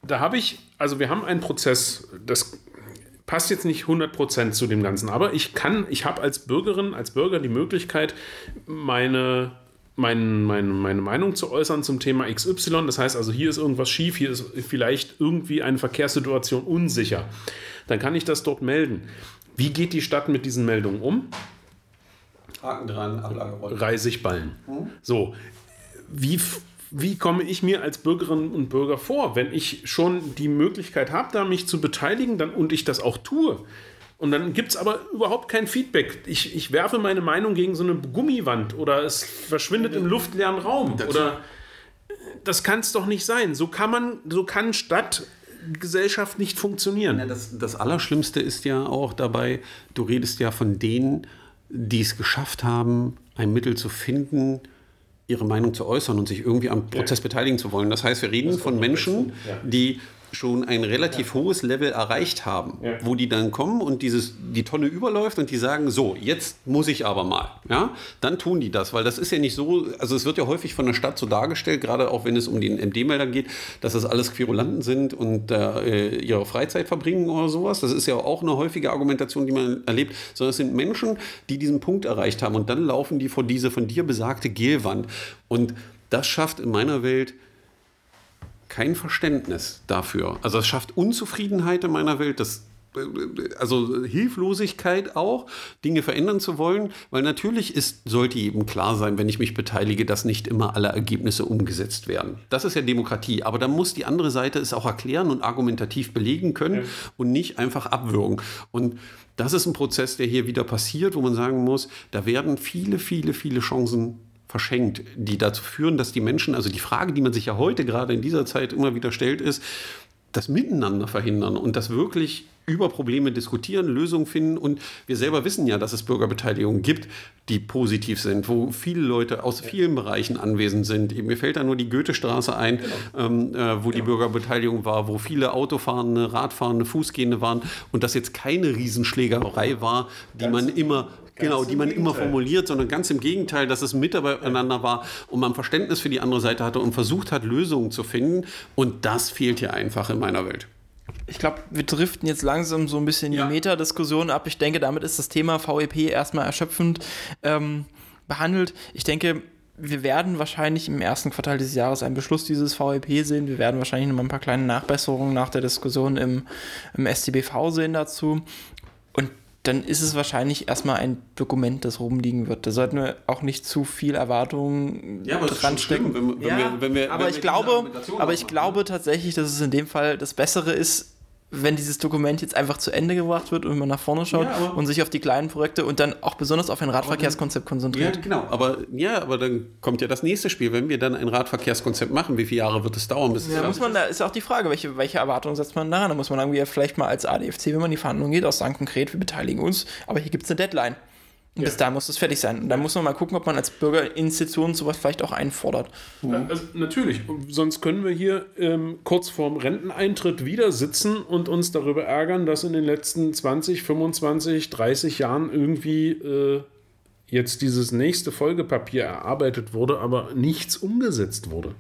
Da habe ich, also wir haben einen Prozess, das passt jetzt nicht 100% zu dem Ganzen, aber ich kann, ich habe als Bürgerin, als Bürger die Möglichkeit, meine mein, mein, meine Meinung zu äußern zum Thema XY. Das heißt also, hier ist irgendwas schief, hier ist vielleicht irgendwie eine Verkehrssituation unsicher. Dann kann ich das dort melden. Wie geht die Stadt mit diesen Meldungen um? Haken dran, Ablagerollen. Reisigballen. So, wie, wie komme ich mir als Bürgerinnen und Bürger vor, wenn ich schon die Möglichkeit habe, da mich zu beteiligen dann, und ich das auch tue? Und dann gibt es aber überhaupt kein Feedback. Ich, ich werfe meine Meinung gegen so eine Gummiwand oder es verschwindet im luftleeren Raum. Oder das kann es doch nicht sein. So kann man, so kann Stadtgesellschaft nicht funktionieren. Ja, das, das Allerschlimmste ist ja auch dabei, du redest ja von denen, die es geschafft haben, ein Mittel zu finden, ihre Meinung zu äußern und sich irgendwie am Prozess beteiligen zu wollen. Das heißt, wir reden von Menschen, Ja. die schon ein relativ hohes Level erreicht haben, Ja. wo die dann kommen und dieses, die Tonne überläuft und die sagen, so, jetzt muss ich aber mal. Ja? Dann tun die das, weil das ist ja nicht so, also es wird ja häufig von der Stadt so dargestellt, gerade auch wenn es um den MD-Melder geht, dass das alles Querulanten sind und äh, ihre Freizeit verbringen oder sowas. Das ist ja auch eine häufige Argumentation, die man erlebt, sondern es sind Menschen, die diesen Punkt erreicht haben und dann laufen die vor diese von dir besagte Gelwand. Und das schafft in meiner Welt kein Verständnis dafür. Also es schafft Unzufriedenheit in meiner Welt, das also Hilflosigkeit auch, Dinge verändern zu wollen, weil natürlich ist, sollte jedem klar sein, wenn ich mich beteilige, dass nicht immer alle Ergebnisse umgesetzt werden. Das ist ja Demokratie, aber dann muss die andere Seite es auch erklären und argumentativ belegen können und nicht einfach abwürgen. Und das ist ein Prozess, der hier wieder passiert, wo man sagen muss, da werden viele, viele, viele Chancen verschenkt, die dazu führen, dass die Menschen, also die Frage, die man sich ja heute gerade in dieser Zeit immer wieder stellt, ist, das Miteinander verhindern und das wirklich über Probleme diskutieren, Lösungen finden. Und wir selber wissen ja, dass es Bürgerbeteiligungen gibt, die positiv sind, wo viele Leute aus vielen Bereichen anwesend sind. Mir fällt da nur die Goethestraße ein, ähm, äh, wo die Bürgerbeteiligung war, wo viele Autofahrende, Radfahrende, Fußgehende waren und das jetzt keine Riesenschlägerei war, die man immer Genau, die man immer formuliert, sondern ganz im Gegenteil, dass es miteinander war und man Verständnis für die andere Seite hatte und versucht hat, Lösungen zu finden. Und das fehlt hier einfach in meiner Welt. Ich glaube, wir driften jetzt langsam so ein bisschen die Ja. Metadiskussion ab. Ich denke, damit ist das Thema VEP erstmal erschöpfend ähm, behandelt. Ich denke, wir werden wahrscheinlich im ersten Quartal dieses Jahres einen Beschluss dieses VEP sehen. Wir werden wahrscheinlich noch mal ein paar kleine Nachbesserungen nach der Diskussion im, im StBV sehen dazu. Und dann ist es wahrscheinlich erstmal ein Dokument, das rumliegen wird. Da sollten wir auch nicht zu viel Erwartungen Ja, aber dran schlimm, stecken. wenn- wenn ja, wir- wenn wir- aber wenn ich glaube, aber ich glaube tatsächlich, dass es in dem Fall das Bessere ist, wenn dieses Dokument jetzt einfach zu Ende gebracht wird und man nach vorne schaut Ja, und sich auf die kleinen Projekte und dann auch besonders auf ein Radverkehrskonzept Ja, konzentriert. genau. Aber, ja, aber dann kommt ja das nächste Spiel. Wenn wir dann ein Radverkehrskonzept machen, wie viele Jahre wird es dauern, bis es Da fertig muss man, da ist auch die Frage, welche, welche Erwartungen setzt man daran? Da muss man irgendwie vielleicht mal als ADFC, wenn man in die Verhandlungen geht, auch sagen konkret, wir beteiligen uns, aber hier gibt es eine Deadline. Und bis dahin muss das fertig sein. Und dann muss man mal gucken, ob man als Bürgerinstitution sowas vielleicht auch einfordert. Also, natürlich, sonst können wir hier ähm, kurz vorm Renteneintritt wieder sitzen und uns darüber ärgern, dass in den letzten 20, 25, 30 Jahren irgendwie äh, jetzt dieses nächste Folgepapier erarbeitet wurde, aber nichts umgesetzt wurde.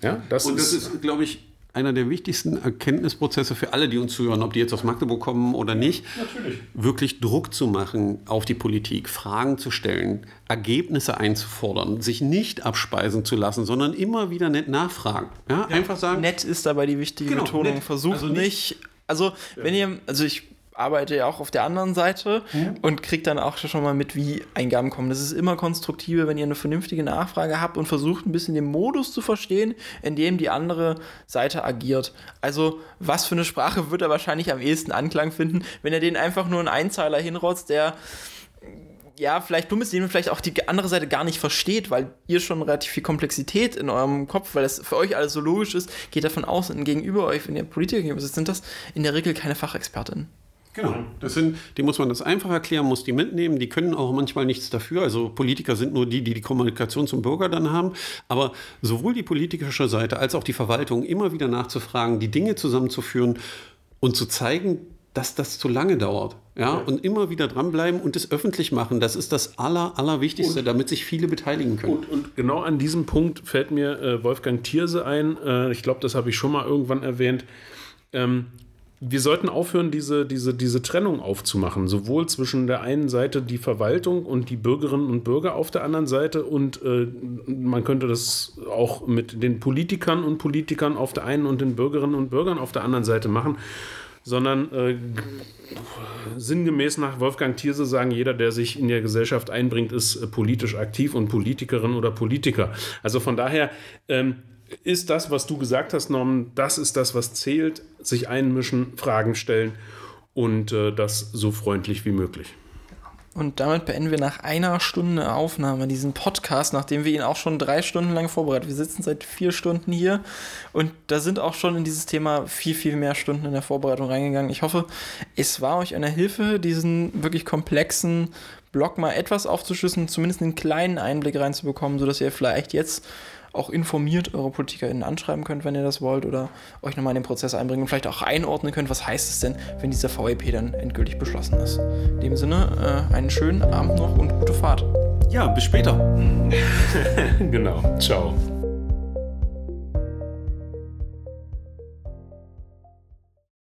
Ja, das, Und das ist, ist, glaube ich, einer der wichtigsten Erkenntnisprozesse für alle, die uns zuhören, ob die jetzt aus Magdeburg kommen oder nicht, Natürlich. wirklich Druck zu machen auf die Politik, Fragen zu stellen, Ergebnisse einzufordern, sich nicht abspeisen zu lassen, sondern immer wieder nett nachfragen. Ja, einfach sagen, Nett ist dabei die wichtige Genau, Betonung. nett. Versucht Also nicht, nicht- Also, wenn ihr, also ich arbeite ja auch auf der anderen Seite und kriegt dann auch schon mal mit, wie Eingaben kommen. Das ist immer konstruktiver, wenn ihr eine vernünftige Nachfrage habt und versucht ein bisschen den Modus zu verstehen, in dem die andere Seite agiert. Also, was für eine Sprache wird er wahrscheinlich am ehesten Anklang finden, wenn er den einfach nur einen Einzeiler hinrotzt, der ja, vielleicht dumm ist, den vielleicht auch die andere Seite gar nicht versteht, weil ihr schon relativ viel Komplexität in eurem Kopf, weil das für euch alles so logisch ist, geht davon aus, und gegenüber euch, wenn ihr Politiker gegenüber sitzt, sind das in der Regel keine Fachexpertinnen. Genau. Das sind, die muss man das einfach erklären, muss die mitnehmen. Die können auch manchmal nichts dafür. Also Politiker sind nur die, die die Kommunikation zum Bürger dann haben. Aber sowohl die politische Seite als auch die Verwaltung immer wieder nachzufragen, die Dinge zusammenzuführen und zu zeigen, dass das zu lange dauert. Ja, und immer wieder dranbleiben und es öffentlich machen. Das ist das Aller, Allerwichtigste, damit sich viele beteiligen können. Und, und genau an diesem Punkt fällt mir äh, Wolfgang Thierse ein. Äh, ich glaube, das habe ich schon mal irgendwann erwähnt. Ähm, wir sollten aufhören, diese, diese, diese Trennung aufzumachen, sowohl zwischen der einen Seite die Verwaltung und die Bürgerinnen und Bürger auf der anderen Seite und äh, man könnte das auch mit den Politikern und Politikern auf der einen und den Bürgerinnen und Bürgern auf der anderen Seite machen, sondern äh, sinngemäß nach Wolfgang Thierse sagen, jeder, der sich in der Gesellschaft einbringt, ist äh, politisch aktiv und Politikerin oder Politiker. Also von daher ähm, ist das, was du gesagt hast, Norman, das ist das, was zählt, sich einmischen, Fragen stellen und äh, das so freundlich wie möglich. Und damit beenden wir nach einer Stunde Aufnahme diesen Podcast, nachdem wir ihn auch schon drei Stunden lang vorbereitet. Wir sitzen seit vier Stunden hier und da sind auch schon in dieses Thema viel, viel mehr Stunden in der Vorbereitung reingegangen. Ich hoffe, es war euch eine Hilfe, diesen wirklich komplexen Blog mal etwas aufzuschlüsseln, zumindest einen kleinen Einblick reinzubekommen, sodass ihr vielleicht jetzt auch informiert eure PolitikerInnen anschreiben könnt, wenn ihr das wollt, oder euch nochmal in den Prozess einbringen und vielleicht auch einordnen könnt, was heißt es denn, wenn dieser VEP dann endgültig beschlossen ist. In dem Sinne, äh, einen schönen Abend noch und gute Fahrt. Ja, bis später. genau. Ciao.